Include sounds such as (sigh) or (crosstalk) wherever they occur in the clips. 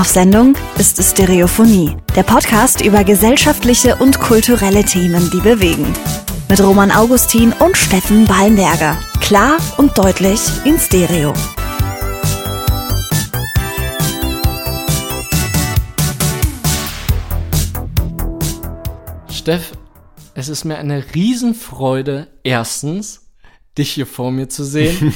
Auf Sendung ist Stereophonie, der Podcast über gesellschaftliche und kulturelle Themen, die bewegen. Mit Roman Augustin und Steffen Ballenberger. Klar und deutlich in Stereo. Steff, es ist mir eine Riesenfreude, erstens, dich hier vor mir zu sehen.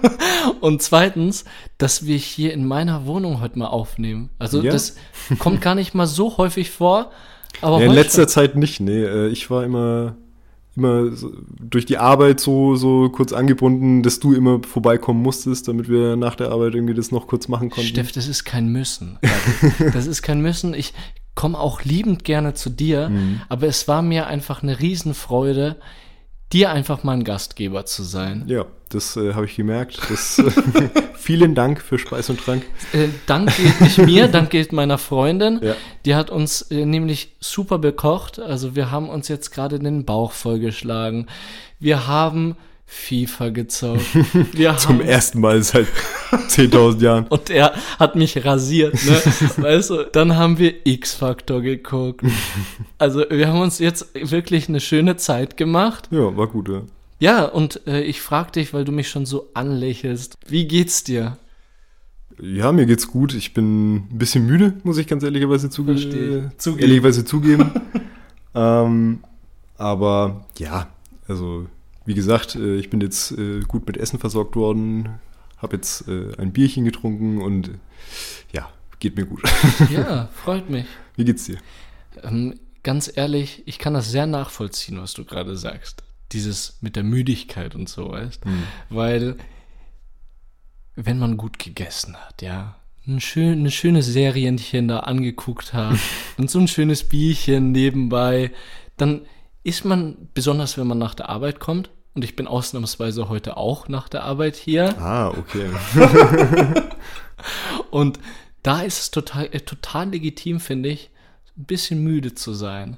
(laughs) und zweitens, dass wir hier in meiner Wohnung heute mal aufnehmen. Also Ja. das kommt gar nicht mal so häufig vor. Aber Ja, in letzter schon. Zeit nicht, nee. äh, Ich war immer, immer so durch die Arbeit so, so kurz angebunden, dass du immer vorbeikommen musstest, damit wir nach der Arbeit irgendwie das noch kurz machen konnten. Steff, das ist kein Müssen. Das ist kein Müssen. Ich komme auch liebend gerne zu dir, Mhm. aber es war mir einfach eine Riesenfreude, dir einfach mal ein Gastgeber zu sein. Ja, das äh, habe ich gemerkt. Das, äh, (laughs) vielen Dank für Speis und Trank. Äh, Dank gilt nicht mir, Dank gilt meiner Freundin. Ja. Die hat uns äh, nämlich super bekocht. Also wir haben uns jetzt gerade den Bauch vollgeschlagen. Wir haben FIFA gezockt. (laughs) Zum ersten Mal seit (laughs) 10.000 Jahren. und er hat mich rasiert, ne? (laughs) weißt du, dann haben wir X-Factor geguckt. Also wir haben uns jetzt wirklich eine schöne Zeit gemacht. Ja, war gut, ja. Ja, und äh, ich frag dich, weil du mich schon so anlächelst, wie geht's dir? Ja, mir geht's gut. Ich bin ein bisschen müde, muss ich ganz ehrlicherweise zuge Verstehe. Zugeben. ehrlicherweise zugeben. ähm, aber ja, also wie gesagt, äh, ich bin jetzt äh, gut mit Essen versorgt worden, habe jetzt äh, ein Bierchen getrunken und ja, geht mir gut. (laughs) Ja, freut mich. wie geht's dir? Ähm, ganz ehrlich, ich kann das sehr nachvollziehen, was du gerade sagst. Dieses mit der Müdigkeit und so, weißt Weil, wenn man gut gegessen hat, ja, ein schön, eine schöne Serienchen da angeguckt hat (laughs) und so ein schönes Bierchen nebenbei, dann ist man, besonders wenn man nach der Arbeit kommt, und ich bin ausnahmsweise heute auch nach der Arbeit hier, Ah, okay. (laughs) und da ist es total, äh, total legitim, finde ich, ein bisschen müde zu sein.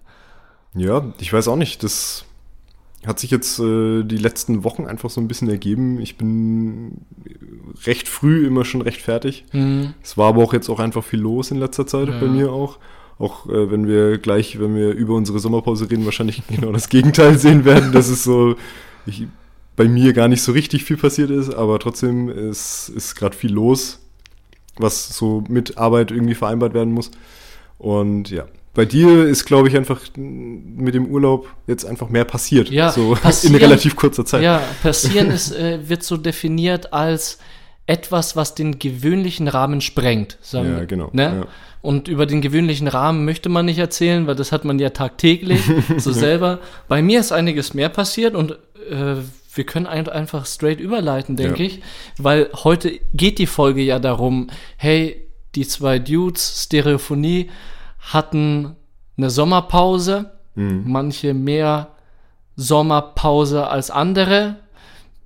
Ja, ich weiß auch nicht. Das hat sich jetzt äh, die letzten Wochen einfach so ein bisschen ergeben. Ich bin recht früh immer schon recht fertig. Mhm. Es war aber auch jetzt auch einfach viel los in letzter Zeit Ja. bei mir auch. Auch äh, wenn wir gleich, wenn wir über unsere Sommerpause reden, wahrscheinlich (laughs) genau das Gegenteil sehen werden, dass es so ich, bei mir gar nicht so richtig viel passiert ist, aber trotzdem ist, ist gerade viel los, was so mit Arbeit irgendwie vereinbart werden muss. Und ja, bei dir ist, glaube ich, einfach mit dem Urlaub jetzt einfach mehr passiert. Ja, so (laughs) in relativ kurzer Zeit. Ja, passieren ist, äh, wird so definiert als etwas, was den gewöhnlichen Rahmen sprengt. Sagen Ja, wir, genau, Ne? ja. Und über den gewöhnlichen Rahmen möchte man nicht erzählen, weil das hat man ja tagtäglich (laughs) so selber. Bei mir ist einiges mehr passiert und äh, wir können ein, einfach straight überleiten, denke Ja. ich, weil heute geht die Folge ja darum, hey, die zwei Dudes, Stereophonie, hatten eine Sommerpause, Mhm. manche mehr Sommerpause als andere.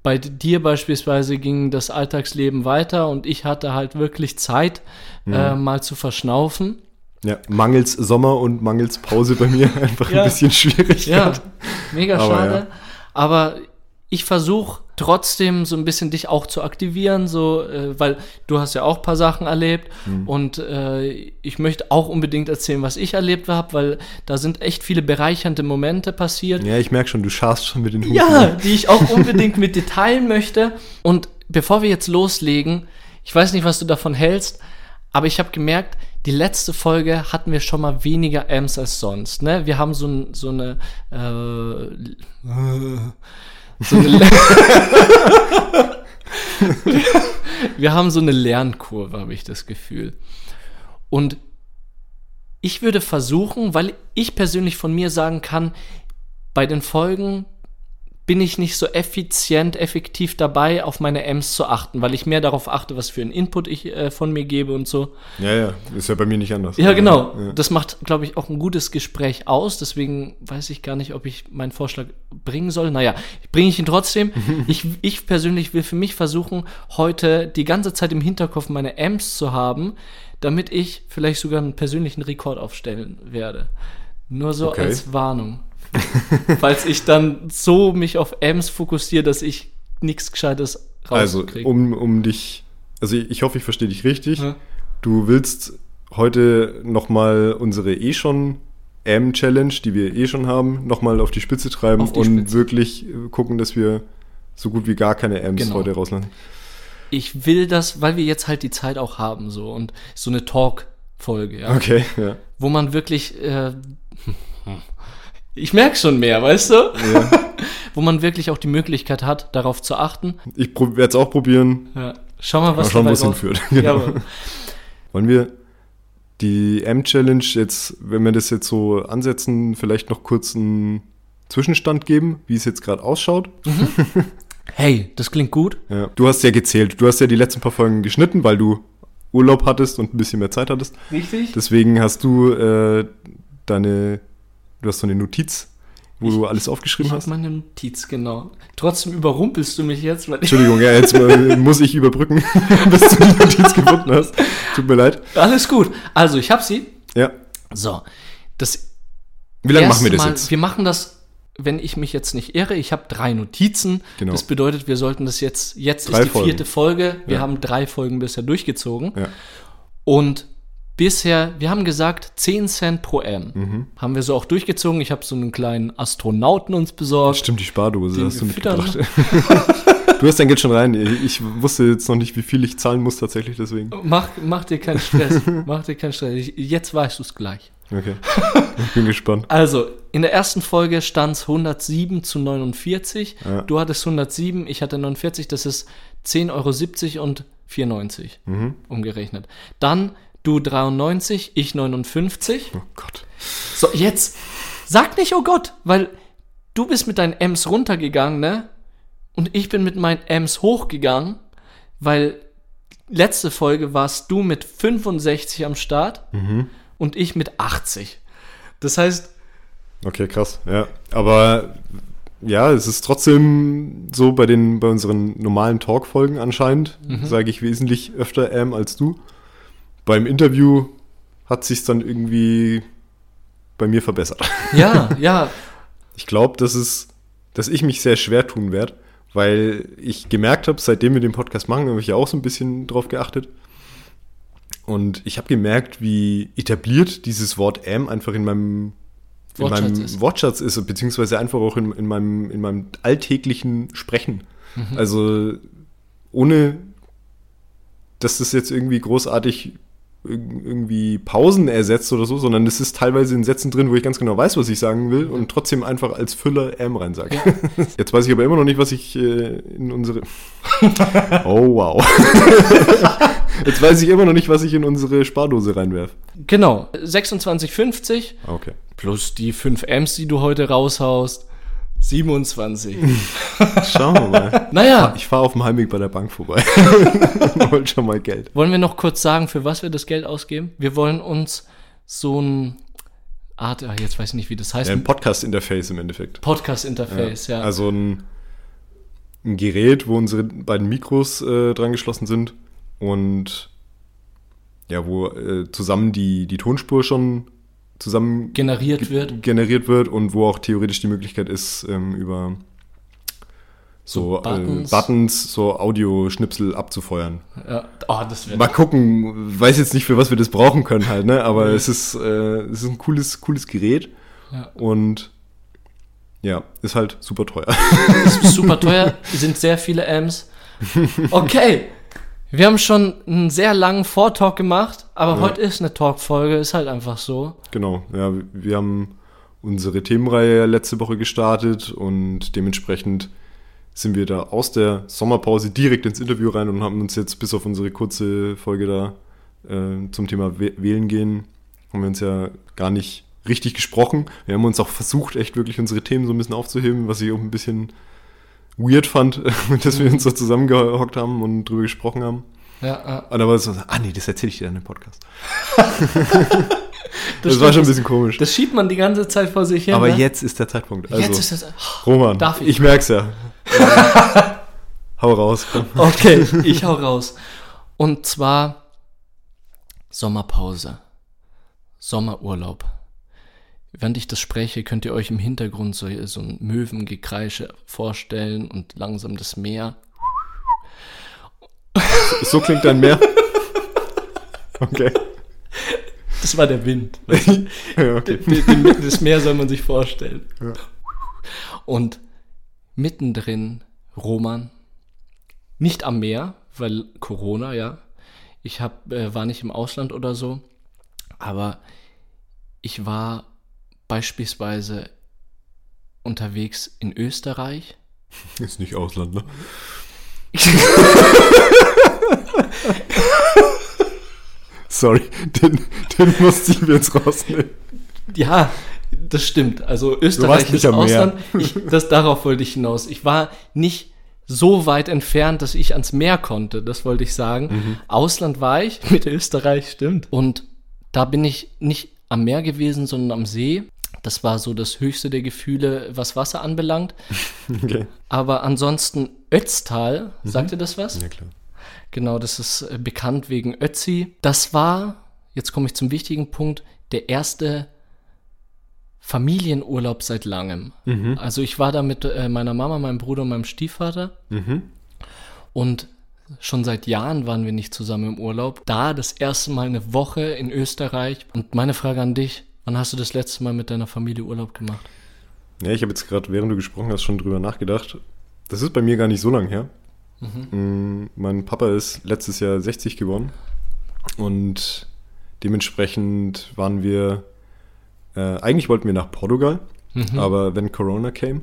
Bei dir beispielsweise ging das Alltagsleben weiter und ich hatte halt wirklich Zeit, äh, mal zu verschnaufen. Ja, mangels Sommer und mangels Pause bei mir (laughs) einfach Ja. ein bisschen schwierig. Ja, mega schade. ja. Aber ich versuche trotzdem so ein bisschen dich auch zu aktivieren, so, äh, weil du hast ja auch ein paar Sachen erlebt Mhm. und äh, ich möchte auch unbedingt erzählen, was ich erlebt habe, weil da sind echt viele bereichernde Momente passiert. Ja, ich merke schon, du scharst schon mit den Hufen. Ja, die ich auch unbedingt mit dir teilen möchte. Und bevor wir jetzt loslegen, ich weiß nicht, was du davon hältst, aber ich habe gemerkt, die letzte Folge hatten wir schon mal weniger Ms als sonst. Ne? Wir haben so, ein, so eine äh, so eine (laughs) wir haben so eine Lernkurve, habe ich das Gefühl. Und ich würde versuchen, weil ich persönlich von mir sagen kann, bei den Folgen bin ich nicht so effizient, effektiv dabei, auf meine Ms zu achten, weil ich mehr darauf achte, was für einen Input ich äh, von mir gebe und so. ja, ja, ist ja bei mir nicht anders. Ja, genau. Ja. Das macht, glaube ich, auch ein gutes Gespräch aus. Deswegen weiß ich gar nicht, ob ich meinen Vorschlag bringen soll. Naja, bringe ich ihn trotzdem. (laughs) ich, ich persönlich will für mich versuchen, heute die ganze Zeit im Hinterkopf meine Amps zu haben, damit ich vielleicht sogar einen persönlichen Rekord aufstellen werde. Nur so Okay. als Warnung. (laughs) Falls ich dann so mich auf Amps fokussiere, dass ich nichts Gescheites Also, rauskriege. um, um dich, also ich hoffe, ich verstehe dich richtig. Ja. Du willst heute nochmal unsere eh schon M-Challenge, die wir eh schon haben, nochmal auf die Spitze treiben die und Spitze. wirklich äh, gucken, dass wir so gut wie gar keine M's Genau. heute rauslassen. Ich will das, weil wir jetzt halt die Zeit auch haben, so und so eine Talk-Folge, ja. Okay, ja. Wo man wirklich, äh, (laughs) ich merke schon mehr, weißt du? ja. (laughs) Wo man wirklich auch die Möglichkeit hat, darauf zu achten. Ich werde es auch probieren. Ja. Schau mal, was schauen, dabei wo es raus- hinführt. (laughs) Genau. Wollen wir die M-Challenge jetzt, wenn wir das jetzt so ansetzen, vielleicht noch kurz einen Zwischenstand geben, wie es jetzt gerade ausschaut? hey, das klingt gut. Ja. Du hast ja gezählt. Du hast ja die letzten paar Folgen geschnitten, weil du Urlaub hattest und ein bisschen mehr Zeit hattest. Richtig? Deswegen hast du äh, deine, du hast so eine Notiz, wo du alles Ich aufgeschrieben habe hast. meine Notiz, genau. Trotzdem überrumpelst du mich jetzt, ich, Entschuldigung, ja, jetzt mal, muss ich überbrücken, (laughs) bis du die Notiz gefunden hast. Tut mir leid. Alles gut. Also, ich habe sie. Ja. So. Das Wie lange machen wir das Mal, jetzt? Wir machen das, wenn ich mich jetzt nicht irre. Ich habe drei Notizen. Genau. Das bedeutet, wir sollten das jetzt, jetzt Drei ist die Folgen. vierte Folge. Wir Ja. haben drei Folgen bisher durchgezogen. Ja. Und bisher, wir haben gesagt, 10 Cent pro M. Mhm. Haben wir so auch durchgezogen. Ich habe so einen kleinen Astronauten uns besorgt. Stimmt, die Spardose Den hast du mitgebracht. (laughs) du hast dein Geld schon rein. Ich wusste jetzt noch nicht, wie viel ich zahlen muss tatsächlich, deswegen. Mach, mach dir keinen Stress. mach dir keinen Stress. Ich- Jetzt weißt du es gleich. Okay. Ich bin gespannt. Also, in der ersten Folge stand es 107 zu 49. Ja. Du hattest 107, ich hatte 49. Das ist 10,70 Euro und 94 Mhm. umgerechnet. Dann du 93, ich 59. Oh Gott. So, jetzt sag nicht, oh Gott, weil du bist mit deinen M's runtergegangen, ne? Und ich bin mit meinen M's hochgegangen, weil letzte Folge warst du mit 65 am Start und ich mit 80. Das heißt, Okay, krass. Ja. Aber ja, es ist trotzdem so bei den bei unseren normalen Talk-Folgen anscheinend, sage ich wesentlich öfter ähm als du. Beim Interview hat sich dann irgendwie bei mir verbessert. (laughs) ja, ja, Ich glaube, dass es, dass ich mich sehr schwer tun werde, weil ich gemerkt habe, seitdem wir den Podcast machen, habe ich ja auch so ein bisschen drauf geachtet. Und ich habe gemerkt, wie etabliert dieses Wort M einfach in meinem in Wortschatz meinem ist. Wortschatz ist, beziehungsweise einfach auch in, in, meinem, in meinem alltäglichen Sprechen. Mhm. Also ohne, dass das jetzt irgendwie großartig irgendwie Pausen ersetzt oder so, sondern es ist teilweise in Sätzen drin, wo ich ganz genau weiß, was ich sagen will und trotzdem einfach als Füller M rein sage. (laughs) Jetzt weiß ich aber immer noch nicht, was ich äh, in unsere... (laughs) oh wow. (laughs) Jetzt weiß ich immer noch nicht, was ich in unsere Spardose reinwerfe. genau. 26,50 Okay. plus die 5 M's, die du heute raushaust. 27. (laughs) Schauen wir mal. naja, Ich fahre auf dem Heimweg bei der Bank vorbei. (laughs) Hol schon mal Geld. wollen wir noch kurz sagen, für was wir das Geld ausgeben? Wir wollen uns so ein Art, ah, jetzt weiß ich nicht, wie das heißt, Ja, ein Podcast-Interface im Endeffekt. Podcast-Interface, ja. Also ein, ein Gerät, wo unsere beiden Mikros äh, dran geschlossen sind und ja, wo äh, zusammen die, die Tonspur schon zusammen generiert wird. generiert wird und wo auch theoretisch die Möglichkeit ist, ähm, über so, So Buttons. Äh, Buttons, so Audioschnipsel abzufeuern. Ja. Oh, das Mal gucken, weiß jetzt nicht, für was wir das brauchen können halt, ne? Aber es ist, äh, es ist ein cooles, cooles Gerät Ja. und ja, ist halt super teuer. (laughs) Ist super teuer, sind sehr viele M's. (laughs) Okay, wir haben schon einen sehr langen Vortalk gemacht, aber heute ist eine Talk-Folge, ist halt einfach so. Genau, ja, wir haben unsere Themenreihe ja letzte Woche gestartet und dementsprechend sind wir da aus der Sommerpause direkt ins Interview rein und haben uns jetzt bis auf unsere kurze Folge da äh, zum Thema Wäh- Wählen gehen, haben wir uns ja gar nicht richtig gesprochen. Wir haben uns auch versucht, echt wirklich unsere Themen so ein bisschen aufzuheben, was ich auch ein bisschen weird fand, (laughs) dass wir uns so zusammengehockt haben und drüber gesprochen haben. Ja, ja. Und da war es so, ah nee, das erzähle ich dir dann im Podcast. (laughs) Das, Das, war schon ein bisschen komisch. das, schiebt man die ganze Zeit vor sich hin. Aber ne? jetzt ist der Zeitpunkt. Also, jetzt ist das. Roman, Darf ich? ich merk's ja. (laughs) Hau raus. Komm. Okay, ich hau raus. Und zwar Sommerpause. Sommerurlaub. Während ich das spreche, könnt ihr euch im Hintergrund so, so ein Möwengekreische vorstellen und langsam das Meer. So klingt dein Meer. Okay. Das war der Wind. (laughs) ja, okay. Das Meer soll man sich vorstellen. Ja. Und mittendrin Roman, nicht am Meer, weil Corona, ja. Ich hab, äh, war nicht im Ausland oder so, aber ich war beispielsweise unterwegs in Österreich. Ist nicht Ausland, ne? (laughs) Sorry, den, den musste ich mir jetzt rausnehmen. Ja, das stimmt. Also Österreich ist. Ausland. Ich, das, darauf wollte ich hinaus. Ich war nicht so weit entfernt, dass ich ans Meer konnte. Das wollte ich sagen. Mhm. Ausland war ich, mit Österreich, stimmt. Und da bin ich nicht am Meer gewesen, sondern am See. Das war so das höchste der Gefühle, was Wasser anbelangt. (laughs) Okay. Aber ansonsten Ötztal, sagt ihr das was? Ja, klar. Genau, das ist äh, bekannt wegen Ötzi. Das war, jetzt komme ich zum wichtigen Punkt, der erste Familienurlaub seit langem. Also ich war da mit äh, meiner Mama, meinem Bruder und meinem Stiefvater. Und schon seit Jahren waren wir nicht zusammen im Urlaub. Da das erste Mal eine Woche in Österreich. Und meine Frage an dich, wann hast du das letzte Mal mit deiner Familie Urlaub gemacht? Ja, ich habe jetzt gerade, während du gesprochen hast, schon drüber nachgedacht. Das ist bei mir gar nicht so lang her. Mm, Mein Papa ist letztes Jahr 60 geworden und dementsprechend waren wir, äh, eigentlich wollten wir nach Portugal, aber wenn Corona came,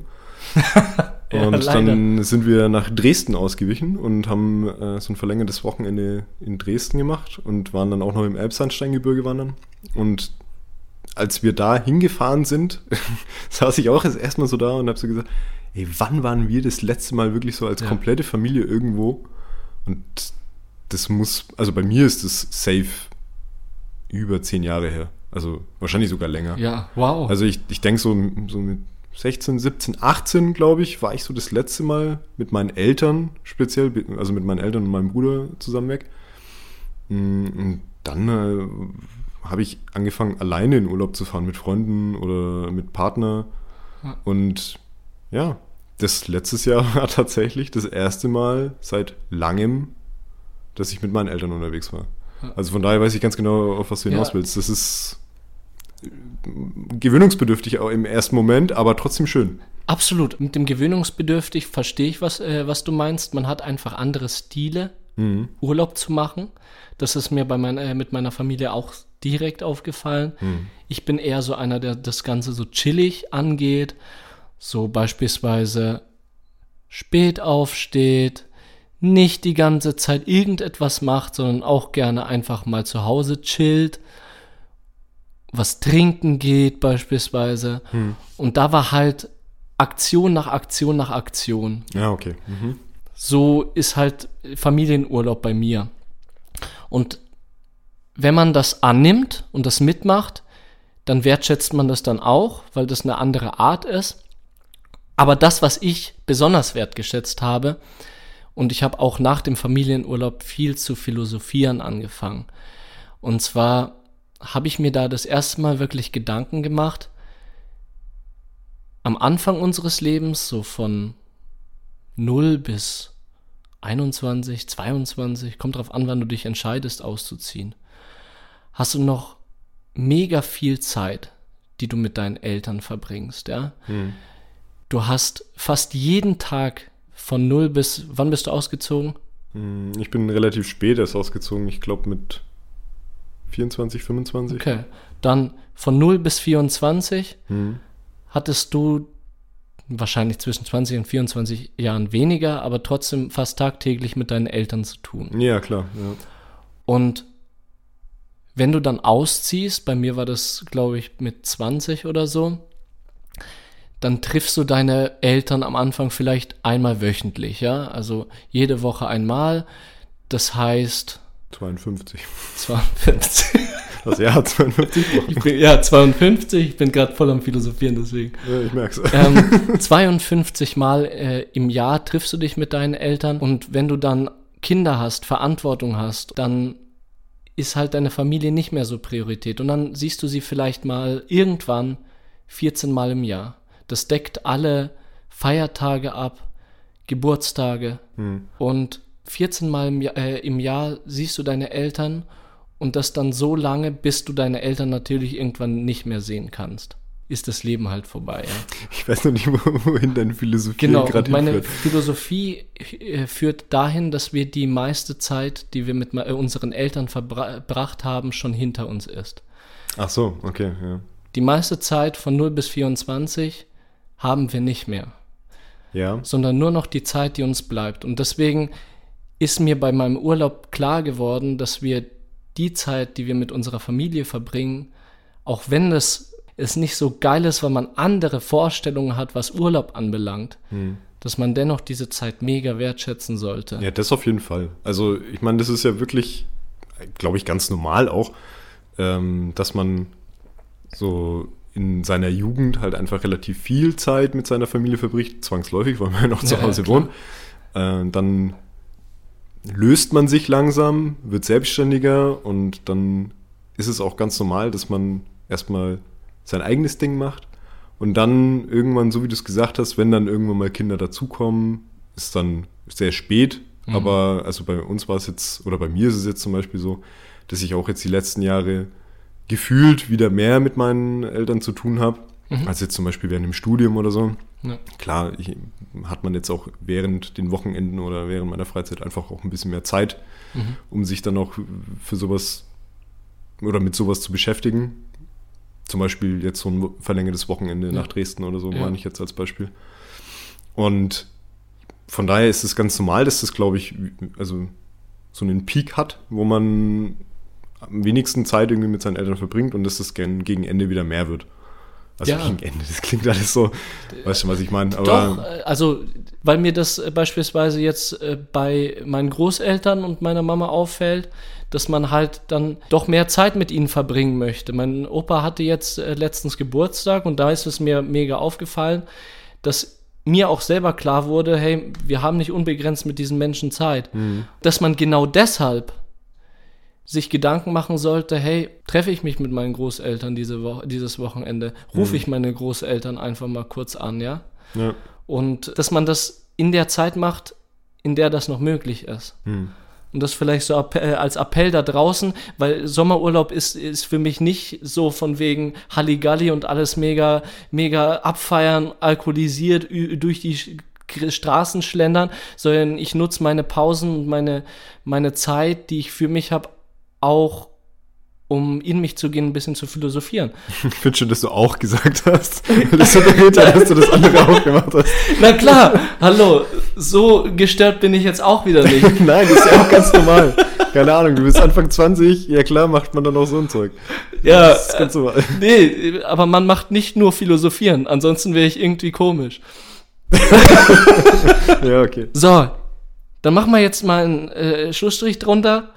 (laughs) Ja, und leider. dann sind wir nach Dresden ausgewichen und haben äh, so ein verlängertes Wochenende in Dresden gemacht und waren dann auch noch im Elbsandsteingebirge wandern. Und als wir da hingefahren sind, (laughs) saß ich auch erst erstmal so da und habe so gesagt, ey, wann waren wir das letzte Mal wirklich so als Ja. komplette Familie irgendwo? Und das muss, also bei mir ist das safe über zehn Jahre her. Also wahrscheinlich sogar länger. Ja, wow. Also ich, ich denke so, so mit 16, 17, 18, glaube ich, war ich so das letzte Mal mit meinen Eltern speziell, also mit meinen Eltern und meinem Bruder zusammen weg. Mm, Und dann äh, habe ich angefangen, alleine in Urlaub zu fahren mit Freunden oder mit Partner. Ja. Und ja, das letztes Jahr (laughs) war tatsächlich das erste Mal seit langem, dass ich mit meinen Eltern unterwegs war. Ja. Also von daher weiß ich ganz genau, auf was du hinaus Ja. willst. Das ist äh, gewöhnungsbedürftig auch im ersten Moment, aber trotzdem schön. Absolut. Mit dem gewöhnungsbedürftig verstehe ich, was, äh, was du meinst. Man hat einfach andere Stile, Mhm. Urlaub zu machen. Das ist mir bei mein, äh, mit meiner Familie auch direkt aufgefallen. Mhm. Ich bin eher so einer, der das Ganze so chillig angeht. So beispielsweise spät aufsteht, nicht die ganze Zeit irgendetwas macht, sondern auch gerne einfach mal zu Hause chillt, was trinken geht beispielsweise. Und da war halt Aktion nach Aktion nach Aktion. Ja, okay. Mhm. So ist halt Familienurlaub bei mir. Und wenn man das annimmt und das mitmacht, dann wertschätzt man das dann auch, weil das eine andere Art ist. Aber das, was ich besonders wertgeschätzt habe, und ich habe auch nach dem Familienurlaub viel zu philosophieren angefangen. Und zwar habe ich mir da das erste Mal wirklich Gedanken gemacht, am Anfang unseres Lebens, so von 0 bis 21, 22, kommt drauf an, wann du dich entscheidest auszuziehen, hast du noch mega viel Zeit, die du mit deinen Eltern verbringst, ja? Du hast fast jeden Tag von 0 bis, wann bist du ausgezogen? Mm, Ich bin relativ spät erst ausgezogen, ich glaube mit 24, 25. Okay. Dann von 0 bis 24 Mhm. hattest du wahrscheinlich zwischen 20 und 24 Jahren weniger, aber trotzdem fast tagtäglich mit deinen Eltern zu tun. Ja, klar. Ja. Und wenn du dann ausziehst, bei mir war das, glaube ich, mit 20 oder so, dann triffst du deine Eltern am Anfang vielleicht einmal wöchentlich, ja? Also jede Woche einmal. Das heißt 52. 52. Das Jahr 52 Ich bin, ja, 52. Ich bin gerade voll am Philosophieren, deswegen. Ja, ich merk's. ähm, (laughs) 52 Mal äh, im Jahr triffst du dich mit deinen Eltern und wenn du dann Kinder hast, Verantwortung hast, dann ist halt deine Familie nicht mehr so Priorität und dann siehst du sie vielleicht mal irgendwann 14 Mal im Jahr. Das deckt alle Feiertage ab, Geburtstage Hm. und 14 Mal im Jahr, äh, im Jahr siehst du deine Eltern und das dann so lange, bis du deine Eltern natürlich irgendwann nicht mehr sehen kannst. Ist das Leben halt vorbei. Ja? (laughs) Ich weiß noch nicht, wohin deine Philosophie Genau, gerade und meine hinführt. Philosophie äh, führt dahin, dass wir die meiste Zeit, die wir mit äh, unseren Eltern verbracht haben, schon hinter uns ist. Ach so, okay, ja. Die meiste Zeit von 0 bis 24 haben wir nicht mehr, Ja, sondern nur noch die Zeit, die uns bleibt. Und deswegen ist mir bei meinem Urlaub klar geworden, dass wir die Zeit, die wir mit unserer Familie verbringen, auch wenn es, es nicht so geil ist, weil man andere Vorstellungen hat, was Urlaub anbelangt, dass man dennoch diese Zeit mega wertschätzen sollte. ja, das auf jeden Fall. Also ich meine, das ist ja wirklich, glaube ich, ganz normal auch, ähm, dass man so in seiner Jugend halt einfach relativ viel Zeit mit seiner Familie verbricht, zwangsläufig, weil man ja noch zu Ja, Hause wohnt. Äh, dann löst man sich langsam, wird selbstständiger und dann ist es auch ganz normal, dass man erstmal sein eigenes Ding macht und dann irgendwann, so wie du es gesagt hast, wenn dann irgendwann mal Kinder dazukommen, ist dann sehr spät. Mhm. Aber also bei uns war es jetzt, oder bei mir ist es jetzt zum Beispiel so, dass ich auch jetzt die letzten Jahre gefühlt wieder mehr mit meinen Eltern zu tun habe, als jetzt zum Beispiel während dem Studium oder so. Mhm. Ja. Klar, ich, hat man jetzt auch während den Wochenenden oder während meiner Freizeit einfach auch ein bisschen mehr Zeit, Mhm. um sich dann auch für sowas oder mit sowas zu beschäftigen. Zum Beispiel jetzt so ein verlängertes Wochenende Ja. nach Dresden oder so, Ja. meine ich jetzt als Beispiel. Und von daher ist es ganz normal, dass das, glaube ich, also so einen Peak hat, wo man am wenigsten Zeit irgendwie mit seinen Eltern verbringt und dass das gen- gegen Ende wieder mehr wird. Also Ja. gegen Ende, das klingt alles so, weißt du, was ich meine? Aber Doch, äh, also weil mir das äh, beispielsweise jetzt äh, bei meinen Großeltern und meiner Mama auffällt, dass man halt dann doch mehr Zeit mit ihnen verbringen möchte. Mein Opa hatte jetzt äh, letztens Geburtstag und da ist es mir mega aufgefallen, dass mir auch selber klar wurde, hey, wir haben nicht unbegrenzt mit diesen Menschen Zeit. Dass man genau deshalb sich Gedanken machen sollte, hey, treffe ich mich mit meinen Großeltern diese Woche, dieses Wochenende, rufe ich meine Großeltern einfach mal kurz an, ja? ja. Und dass man das in der Zeit macht, in der das noch möglich ist. Und das vielleicht so äh, als Appell da draußen, weil Sommerurlaub ist, ist für mich nicht so von wegen Halligalli und alles mega, mega abfeiern, alkoholisiert, durch die Straßen schlendern, sondern ich nutze meine Pausen und meine, meine Zeit, die ich für mich habe, auch um in mich zu gehen, ein bisschen zu philosophieren. Ich finde schon, dass du auch gesagt hast. (laughs) Das suggeriert ja, dass du das andere auch gemacht hast. Na klar, hallo, so gestört bin ich jetzt auch wieder nicht. (laughs) Nein, das ist ja auch ganz normal. Keine Ahnung, du bist Anfang 20, ja klar, macht man dann auch so ein Zeug. Ja, Das ist ganz normal. Nee, aber man macht nicht nur philosophieren, ansonsten wäre ich irgendwie komisch. (laughs) Ja, okay. So, dann machen wir jetzt mal einen äh, Schlussstrich drunter.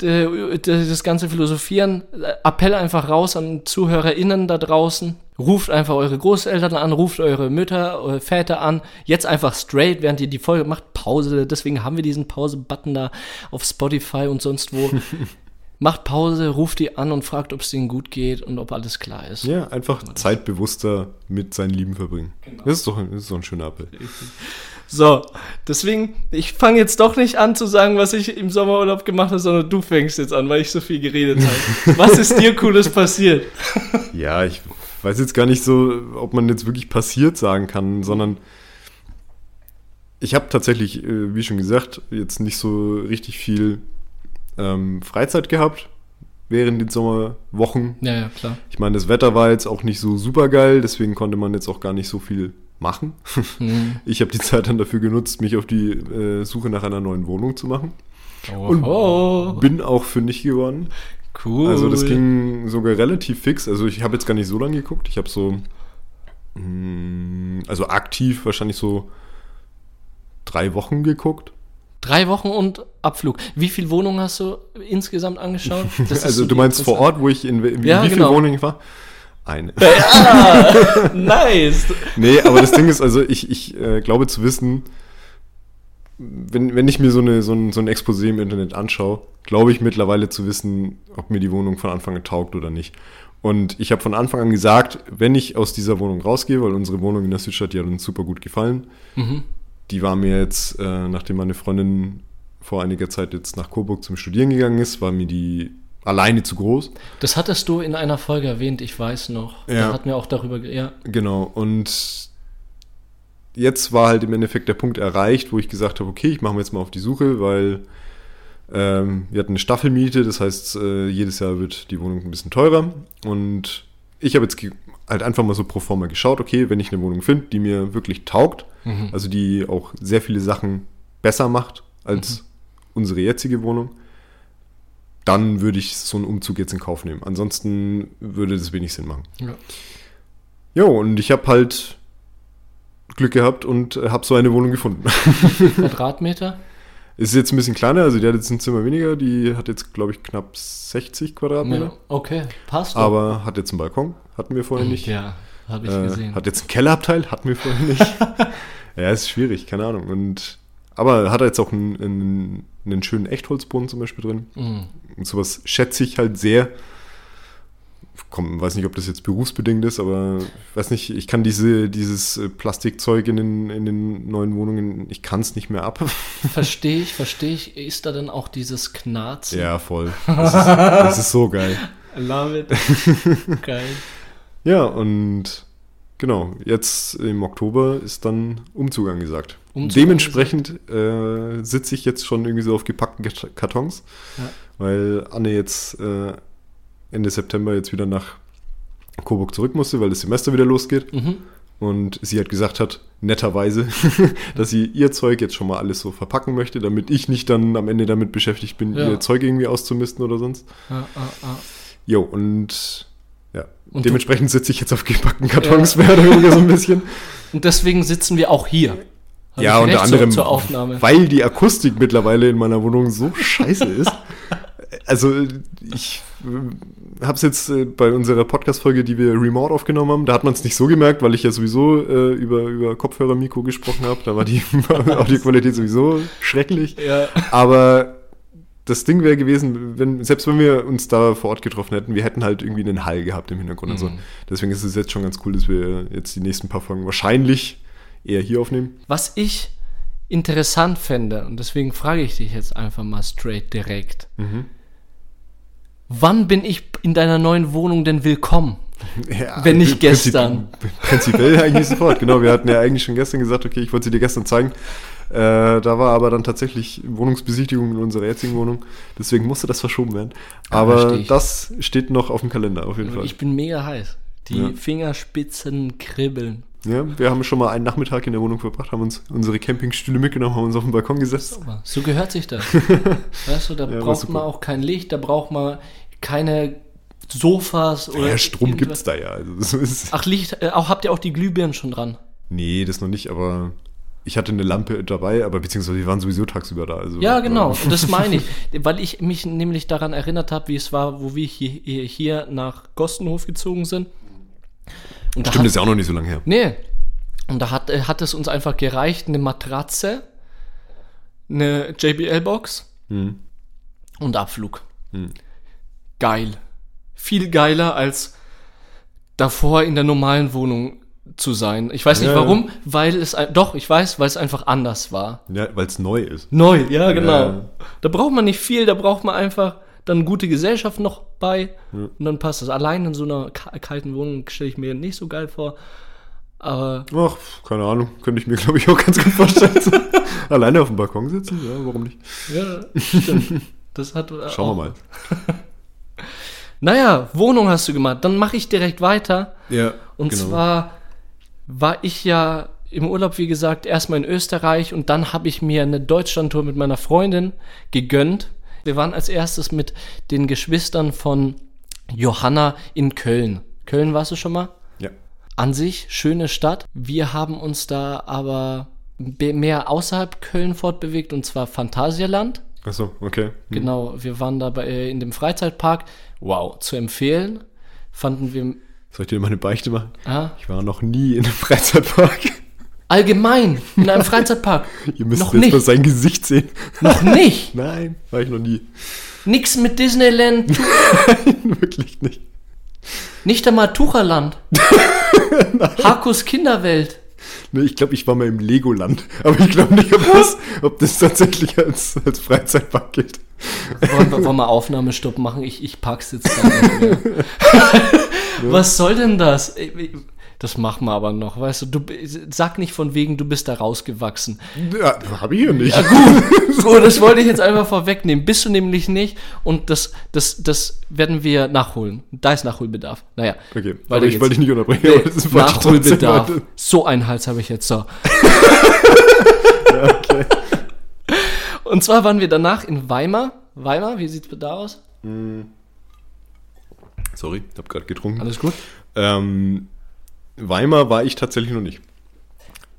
D- Das ganze Philosophieren. Äh, Appell einfach raus an ZuhörerInnen da draußen. Ruft einfach eure Großeltern an, ruft eure Mütter, eure Väter an. Jetzt einfach straight, während ihr die Folge macht, Pause. Deswegen haben wir diesen Pause-Button da auf Spotify und sonst wo. (laughs) macht Pause, ruft die an und fragt, ob es denen gut geht und ob alles klar ist. Ja, einfach zeitbewusster mit seinen Lieben verbringen. Das, ist doch, das ist doch ein schöner Appell. So, deswegen, ich fange jetzt doch nicht an zu sagen, was ich im Sommerurlaub gemacht habe, sondern du fängst jetzt an, weil ich so viel geredet habe. (laughs) Was ist dir Cooles passiert? (laughs) Ja, ich weiß jetzt gar nicht so, ob man jetzt wirklich passiert sagen kann, sondern ich habe tatsächlich, äh, wie schon gesagt, jetzt nicht so richtig viel ähm, Freizeit gehabt während den Sommerwochen. Ja, ja, klar. Ich meine, das Wetter war jetzt auch nicht so super geil, deswegen konnte man jetzt auch gar nicht so viel machen. Mhm. (laughs) Ich habe die Zeit dann dafür genutzt, mich auf die äh, Suche nach einer neuen Wohnung zu machen. Und oh, bin auch fündig geworden. cool. Also das ging sogar relativ fix. Also ich habe jetzt gar nicht so lange geguckt. Ich habe so, mh, also aktiv wahrscheinlich so drei Wochen geguckt. Drei Wochen und Abflug. Wie viele Wohnungen hast du insgesamt angeschaut? (laughs) Also so du meinst vor Ort, wo ich in, in Ja, wie viele genau. Wohnungen ich war? Eine. Ja, (laughs) nice. Nee, aber das Ding ist, also ich, ich äh, glaube zu wissen, wenn, wenn ich mir so, eine, so, ein, so ein Exposé im Internet anschaue, glaube ich mittlerweile zu wissen, ob mir die Wohnung von Anfang an taugt oder nicht. Und ich habe von Anfang an gesagt, wenn ich aus dieser Wohnung rausgehe, weil unsere Wohnung in der Südstadt, die hat uns super gut gefallen. Mhm. Die war mir jetzt, äh, nachdem meine Freundin vor einiger Zeit jetzt nach Coburg zum Studieren gegangen ist, war mir die alleine zu groß. Das hattest du in einer Folge erwähnt, ich weiß noch. Ja. Da hatten wir auch darüber, ja. Genau. Und jetzt war halt im Endeffekt der Punkt erreicht, wo ich gesagt habe, okay, ich mache mir jetzt mal auf die Suche, weil ähm, wir hatten eine Staffelmiete, das heißt, äh, jedes Jahr wird die Wohnung ein bisschen teurer. Und ich habe jetzt halt einfach mal so pro forma geschaut, okay, wenn ich eine Wohnung finde, die mir wirklich taugt, also die auch sehr viele Sachen besser macht als unsere jetzige Wohnung, dann würde ich so einen Umzug jetzt in Kauf nehmen. Ansonsten würde das wenig Sinn machen. ja. Jo, und ich habe halt Glück gehabt und habe so eine Wohnung gefunden. (laughs) Quadratmeter? Ist jetzt ein bisschen kleiner, also die hat jetzt ein Zimmer weniger, die hat jetzt, glaube ich, knapp 60 Quadratmeter. Ja. Okay, passt. doch. Aber hat jetzt einen Balkon, hatten wir vorher nicht. Ja, habe ich äh, gesehen. hat jetzt einen Kellerabteil, hatten wir vorher nicht. (laughs) ja, ist schwierig, keine Ahnung. Und, aber hat er jetzt auch einen, einen, einen schönen Echtholzboden zum Beispiel drin. Mhm. Und sowas schätze ich halt sehr. Komm, weiß nicht, ob das jetzt berufsbedingt ist, aber ich weiß nicht, ich kann diese, dieses äh, Plastikzeug in den, in den neuen Wohnungen, ich kann es nicht mehr ab. (laughs) Verstehe ich, verstehe ich. Ist da dann auch dieses Knarzen? ja, voll. Das ist, das ist so geil. (laughs) Love it. Geil. Ja, und genau, jetzt im Oktober ist dann Umzug angesagt. Umzug Dementsprechend äh, sitze ich jetzt schon irgendwie so auf gepackten Kartons, Ja. weil Anne jetzt äh, Ende September jetzt wieder nach Coburg zurück musste, weil das Semester wieder losgeht. Mhm. Und sie hat gesagt hat, netterweise, (laughs) dass sie ihr Zeug jetzt schon mal alles so verpacken möchte, damit ich nicht dann am Ende damit beschäftigt bin, Ja. ihr Zeug irgendwie auszumisten oder sonst. Ja, ah, ah. Jo, und ja, Und dementsprechend sitze ich jetzt auf gepackten Kartons mehr oder weniger so ein bisschen. (laughs) Und deswegen sitzen wir auch hier. Hab ja, unter anderem, zur Aufnahme. weil die Akustik mittlerweile in meiner Wohnung so scheiße ist. (laughs) Also ich habe es jetzt äh, bei unserer Podcast-Folge, die wir remote aufgenommen haben, da hat man es nicht so gemerkt, weil ich ja sowieso äh, über, über Kopfhörer-Mikro gesprochen habe. Da war die (laughs) Audioqualität sowieso schrecklich. Ja. Aber das Ding wäre gewesen, wenn, selbst wenn wir uns da vor Ort getroffen hätten, wir hätten halt irgendwie einen Hall gehabt im Hintergrund und so. Mhm. Deswegen ist es jetzt schon ganz cool, dass wir jetzt die nächsten paar Folgen wahrscheinlich eher hier aufnehmen. Was ich interessant fände, und deswegen frage ich dich jetzt einfach mal straight direkt. Mhm. Wann bin ich in deiner neuen Wohnung denn willkommen? (laughs) Ja, Wenn nicht gestern. Prinzipiell eigentlich sofort, genau. Wir hatten ja eigentlich schon gestern gesagt, okay, ich wollte sie dir gestern zeigen. Äh, da war aber dann tatsächlich Wohnungsbesichtigung in unserer jetzigen Wohnung. Deswegen musste das verschoben werden. Aber verstehe ich. das steht noch auf dem Kalender, auf jeden Fall. Ich bin mega heiß. Die Ja. Fingerspitzen kribbeln. Ja, wir haben schon mal einen Nachmittag in der Wohnung verbracht, haben uns unsere Campingstühle mitgenommen, haben uns auf den Balkon gesetzt. So gehört sich das. (laughs) weißt du, da Ja, braucht man auch kein Licht, da braucht man keine Sofas oder. Ja, Strom gibt's da ja. Also ist, Ach, Licht, äh, auch, habt ihr auch die Glühbirnen schon dran? nee, das noch nicht, aber ich hatte eine Lampe dabei, aber beziehungsweise die waren sowieso tagsüber da. Also, Ja, genau. Und (laughs) das meine ich. Weil ich mich nämlich daran erinnert habe, wie es war, wo wir hier, hier- hier nach Gostenhof gezogen sind. Und da Stimmt, hat, das ist ja auch noch nicht so lange her. Nee. Und da hat, äh, hat es uns einfach gereicht, eine Matratze, eine JBL-Box Hm. und Abflug. Geil. Viel geiler als davor in der normalen Wohnung zu sein. Ich weiß nicht Ja, warum, weil es doch, ich weiß, weil es einfach anders war. Ja, weil es neu ist. Neu, ja, genau. Ja. Da braucht man nicht viel, da braucht man einfach dann gute Gesellschaft noch bei und dann passt das. Allein in so einer ka- kalten Wohnung stelle ich mir nicht so geil vor. Aber Ach, keine Ahnung, könnte ich mir, glaube ich, auch ganz gut vorstellen. (laughs) Alleine auf dem Balkon sitzen? Ja, warum nicht? ja, stimmt. Das hat äh, Schauen wir mal. (laughs) Naja, Wohnung hast du gemacht. Dann mache ich direkt weiter. Ja, Und genau. zwar war ich ja im Urlaub, wie gesagt, erstmal in Österreich und dann habe ich mir eine Deutschlandtour mit meiner Freundin gegönnt. Wir waren als erstes mit den Geschwistern von Johanna in Köln. Köln warst du schon mal? Ja. An sich schöne Stadt. Wir haben uns da aber be- mehr außerhalb Köln fortbewegt und zwar Phantasialand. Achso, okay. Hm. Genau, wir waren da bei, äh, in dem Freizeitpark. Wow, zu empfehlen. Fanden wir Soll ich dir mal eine Beichte machen? ah, Ich war noch nie in einem Freizeitpark. Allgemein in einem Freizeitpark. (laughs) Ihr müsst Noch jetzt nicht. mal sein Gesicht sehen. Noch (laughs) nicht. Nein, war ich noch nie. Nix mit Disneyland. (laughs) Wirklich nicht. Nicht einmal Tucherland. Harkus Kinderwelt. Nee, ich glaube, ich war mal im Legoland. Aber ich glaube nicht, ob das, ob das tatsächlich als, als Freizeitpark gilt. Wollen wir, wollen wir Aufnahmestopp machen? Ich, ich pack's jetzt gar nicht mehr. Was soll denn das? Das machen wir aber noch, weißt du, du sag nicht von wegen, du bist da rausgewachsen. Ja, hab ich ja nicht. Ja, gut, (laughs) so, das wollte ich jetzt einfach vorwegnehmen. Bist du nämlich nicht und das, das, das werden wir nachholen. Da ist Nachholbedarf. Naja. Okay, aber ich wollte dich nicht unterbrechen. Nee, aber das ist Nachholbedarf. So einen Hals habe ich jetzt so. (laughs) ja, okay. Und zwar waren wir danach in Weimar. Weimar, wie sieht's da aus? Sorry, ich habe gerade getrunken. Alles gut? Ähm, Weimar war ich tatsächlich noch nicht.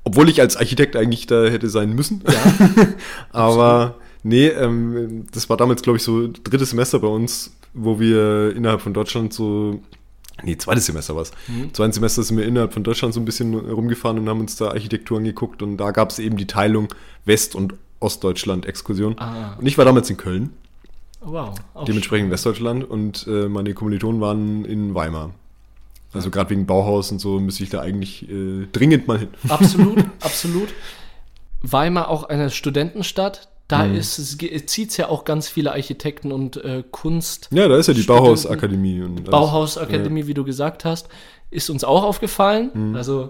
Obwohl ich als Architekt eigentlich da hätte sein müssen. Ja. (laughs) Aber nee, ähm, das war damals, glaube ich, so drittes Semester bei uns, wo wir innerhalb von Deutschland so. Nee, zweites Semester war es. Mhm. Zweites Semester sind wir innerhalb von Deutschland so ein bisschen rumgefahren und haben uns da Architektur angeguckt und da gab es eben die Teilung West- und Ostdeutschland-Exkursion. Ah. Und ich war damals in Köln, Wow. auch dementsprechend Westdeutschland und äh, meine Kommilitonen waren in Weimar. Also gerade wegen Bauhaus und so müsste ich da eigentlich äh, dringend mal hin. Absolut, (laughs) absolut. Weimar auch eine Studentenstadt. Da Mhm. ist es zieht ja auch ganz viele Architekten und äh, Kunst. Ja, da ist ja die Bauhausakademie. Bauhausakademie, wie du gesagt hast, ist uns auch aufgefallen. Mhm. Also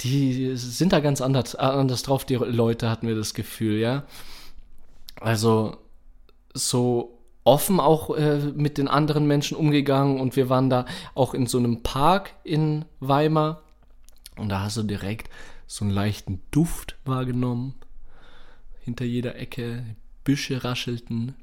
die sind da ganz anders, anders drauf, die Leute, hatten wir das Gefühl, ja. Also so offen auch äh, mit den anderen Menschen umgegangen und wir waren da auch in so einem Park in Weimar und da hast du direkt so einen leichten Duft wahrgenommen. Hinter jeder Ecke Büsche raschelten.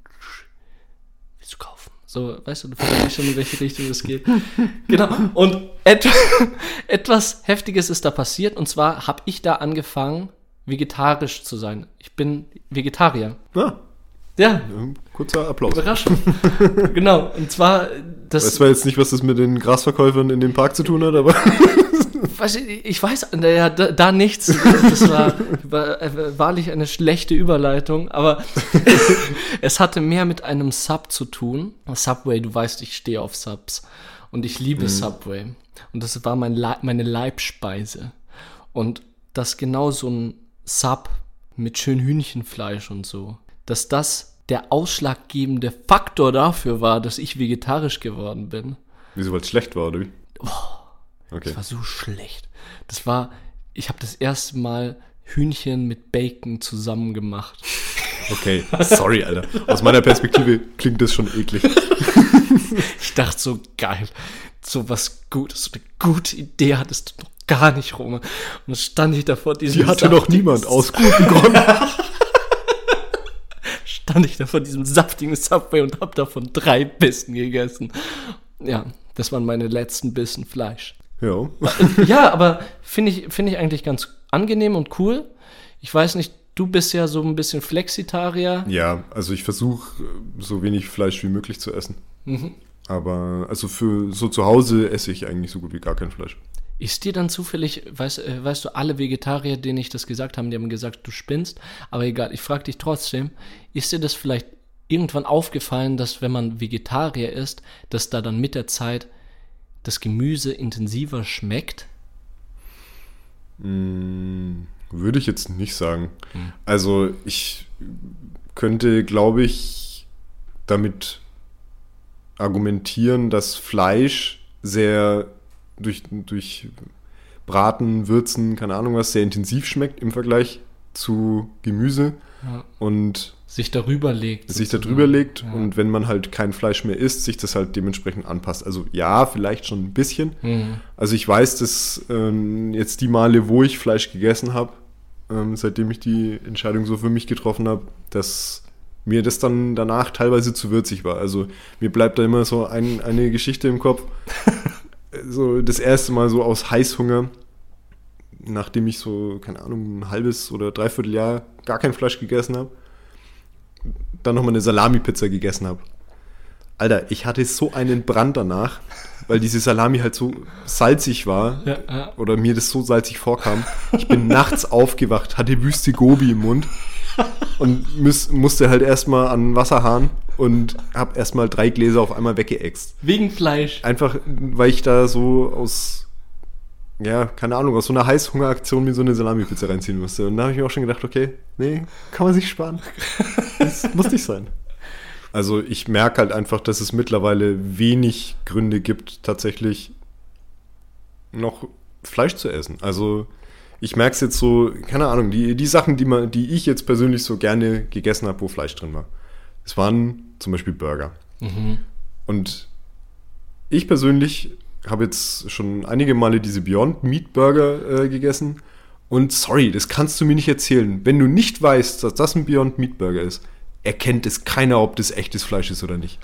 Willst du kaufen? So, weißt du, du verstehst schon, in welche Richtung es geht. (laughs) genau. Und et (laughs) etwas Heftiges ist da passiert. Und zwar habe ich da angefangen, vegetarisch zu sein. Ich bin Vegetarier. Ah, Ja, ähm, kurzer Applaus. Überraschung. (laughs) genau. Und zwar, das. Weiß zwar jetzt nicht, was das mit den Grasverkäufern in dem Park zu tun hat, aber (laughs) ich, weiß naja, da, da nichts. Das war, war äh, wahrlich eine schlechte Überleitung, aber (laughs) es hatte mehr mit einem Sub zu tun. Subway, du weißt, ich stehe auf Subs und ich liebe Subway. Und das war mein Leib, meine Leibspeise. Und dass genau so ein Sub mit schön Hühnchenfleisch und so, dass das der ausschlaggebende Faktor dafür war, dass ich vegetarisch geworden bin. wieso, weil es schlecht war, oder wie? Okay. Das war so schlecht. Das war, ich habe das erste Mal Hühnchen mit Bacon zusammen gemacht. Okay, sorry, Alter. Aus meiner Perspektive klingt das schon eklig. Ich dachte so, geil, so was Gutes, so eine gute Idee hattest du noch gar nicht, Roma. Und dann stand ich da vor diesem Die hatte noch saftigen- niemand, aus guten Gründen. Stand ich da vor diesem saftigen Subway und hab davon drei Bissen gegessen. Ja, das waren meine letzten Bissen Fleisch. Ja. ja, aber finde ich, finde ich eigentlich ganz angenehm und cool. Ich weiß nicht, du bist ja so ein bisschen Flexitarier. Ja, also ich versuche so wenig Fleisch wie möglich zu essen. Aber also für so zu Hause esse ich eigentlich so gut wie gar kein Fleisch. Ist dir dann zufällig, weißt, äh, weißt du, alle Vegetarier, denen ich das gesagt habe, die haben gesagt, du spinnst. Aber egal, ich frage dich trotzdem, ist dir das vielleicht irgendwann aufgefallen, dass wenn man Vegetarier ist, dass da dann mit der Zeit das Gemüse intensiver schmeckt? Mm, Würde ich jetzt nicht sagen. Also ich könnte, glaube ich, damit argumentieren, dass Fleisch sehr durch, durch Braten, Würzen, keine Ahnung was, sehr intensiv schmeckt im Vergleich zu Gemüse Ja. und Sich darüber legt. sich sozusagen. drüber legt Ja. und wenn man halt kein Fleisch mehr isst, sich das halt dementsprechend anpasst. Also ja, vielleicht schon ein bisschen. Mhm. Also ich weiß, dass ähm, jetzt die Male, wo ich Fleisch gegessen habe, ähm, seitdem ich die Entscheidung so für mich getroffen habe, dass mir das dann danach teilweise zu würzig war. Also mir bleibt da immer so ein, eine Geschichte im Kopf. (laughs) so das erste Mal so aus Heißhunger, nachdem ich so, keine Ahnung, ein halbes oder dreiviertel Jahr gar kein Fleisch gegessen habe, dann nochmal eine Salami-Pizza gegessen habe. Alter, ich hatte so einen Brand danach, weil diese Salami halt so salzig war Ja, ja. oder mir das so salzig vorkam. Ich bin nachts aufgewacht, hatte Wüste Gobi im Mund und muss, musste halt erstmal an Wasserhahn und habe erstmal drei Gläser auf einmal weggeext. Wegen Fleisch. Einfach, weil ich da so aus ja, keine Ahnung, aus so einer Heißhungeraktion mir so eine Salami-Pizza reinziehen musste. Und da habe ich mir auch schon gedacht, okay, nee, kann man sich sparen. das muss nicht sein. Also ich merke halt einfach, dass es mittlerweile wenig Gründe gibt, tatsächlich noch Fleisch zu essen. Also ich merke es jetzt so, keine Ahnung, die, die Sachen, die, man, die ich jetzt persönlich so gerne gegessen habe, wo Fleisch drin war. Es waren zum Beispiel Burger. Mhm. Und ich persönlich habe jetzt schon einige Male diese Beyond Meat Burger äh, gegessen. Und sorry, das kannst du mir nicht erzählen. Wenn du nicht weißt, dass das ein Beyond Meat Burger ist, erkennt es keiner, ob das echtes Fleisch ist oder nicht.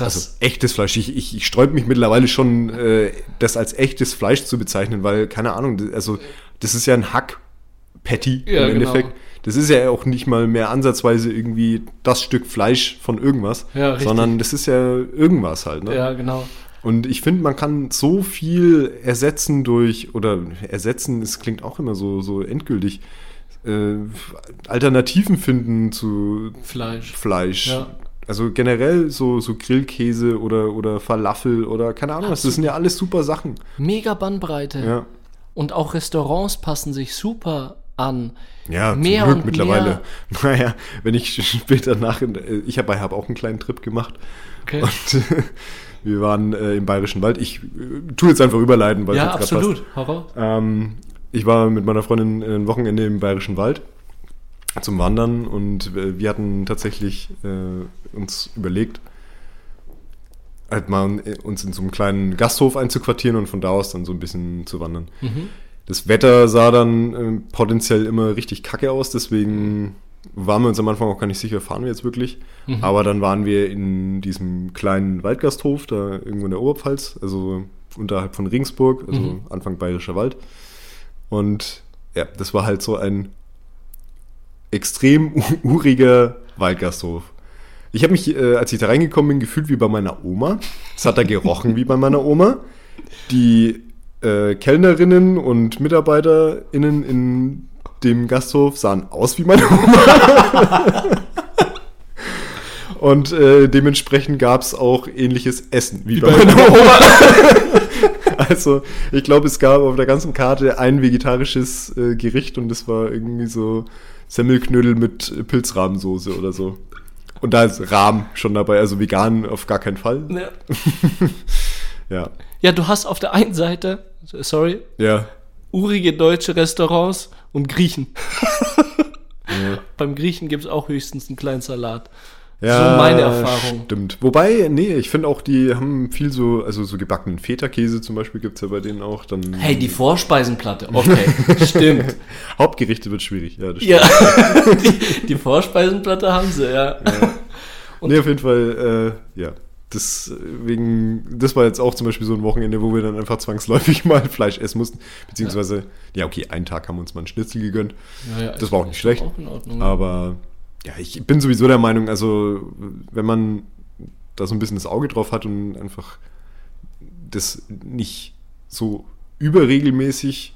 Das also echtes Fleisch. Ich, ich, ich sträube mich mittlerweile schon, äh, das als echtes Fleisch zu bezeichnen, weil, keine Ahnung, also das ist ja ein Hack-Patty ja, im Endeffekt. Genau. Das ist ja auch nicht mal mehr ansatzweise irgendwie das Stück Fleisch von irgendwas, ja, sondern das ist ja irgendwas halt. Ne? Ja, genau. Und ich finde, man kann so viel ersetzen durch, oder ersetzen, es klingt auch immer so, so endgültig, äh, Alternativen finden zu Fleisch. Fleisch. Ja. Also generell so, so Grillkäse oder, oder Falafel oder keine Ahnung was. Das sind ja alles super Sachen. Mega Bandbreite. Ja. Und auch Restaurants passen sich super an. Ja, mehr zum Glück mittlerweile. Mehr. (laughs) Naja, wenn ich später nach, ich habe hab auch einen kleinen Trip gemacht. Okay. Und (laughs) wir waren äh, im Bayerischen Wald. Ich äh, tue jetzt einfach überleiten, weil ja, es jetzt absolut. Passt. Ähm, ich war mit meiner Freundin ein Wochenende im Bayerischen Wald zum Wandern und äh, wir hatten tatsächlich äh, uns überlegt, halt mal uns in so einem kleinen Gasthof einzuquartieren und von da aus dann so ein bisschen zu wandern. Mhm. Das Wetter sah dann äh, potenziell immer richtig kacke aus, deswegen waren wir uns am Anfang auch gar nicht sicher, fahren wir jetzt wirklich. Mhm. Aber dann waren wir in diesem kleinen Waldgasthof, da irgendwo in der Oberpfalz, also unterhalb von Ringsburg, also mhm. Anfang Bayerischer Wald. Und ja, das war halt so ein extrem (laughs) uriger Waldgasthof. Ich habe mich, äh, als ich da reingekommen bin, gefühlt wie bei meiner Oma. Es hat da gerochen wie bei meiner Oma. Die äh, Kellnerinnen und MitarbeiterInnen in dem Gasthof sahen aus wie meine Oma. (laughs) und äh, dementsprechend gab es auch ähnliches Essen wie, wie bei, bei meiner Oma. (laughs) also, ich glaube, es gab auf der ganzen Karte ein vegetarisches äh, Gericht und das war irgendwie so Semmelknödel mit Pilzrahmsoße oder so. Und da ist Rahm schon dabei, also vegan auf gar keinen Fall. Ja. (laughs) ja. Ja, du hast auf der einen Seite, sorry, ja. urige deutsche Restaurants und Griechen. (laughs) ja. Beim Griechen gibt es auch höchstens einen kleinen Salat. Ja, so meine Erfahrung. Stimmt. Wobei, nee, ich finde auch, die haben viel so, also so gebackenen Feta-Käse zum Beispiel gibt es ja bei denen auch. Dann hey, die Vorspeisenplatte. Okay, (laughs) stimmt. Hauptgerichte wird schwierig, ja. Das ja, (laughs) die, die, Vorspeisenplatte haben sie, ja. ja. Und nee, auf jeden Fall, äh, ja. Deswegen, das war jetzt auch zum Beispiel so ein Wochenende, wo wir dann einfach zwangsläufig (laughs) mal Fleisch essen mussten. Beziehungsweise, ja, ja okay, einen Tag haben wir uns mal einen Schnitzel gegönnt. Ja, ja, das war auch nicht schlecht. Auch in Ordnung, aber ja, ich bin sowieso der Meinung, also wenn man da so ein bisschen das Auge drauf hat und einfach das nicht so überregelmäßig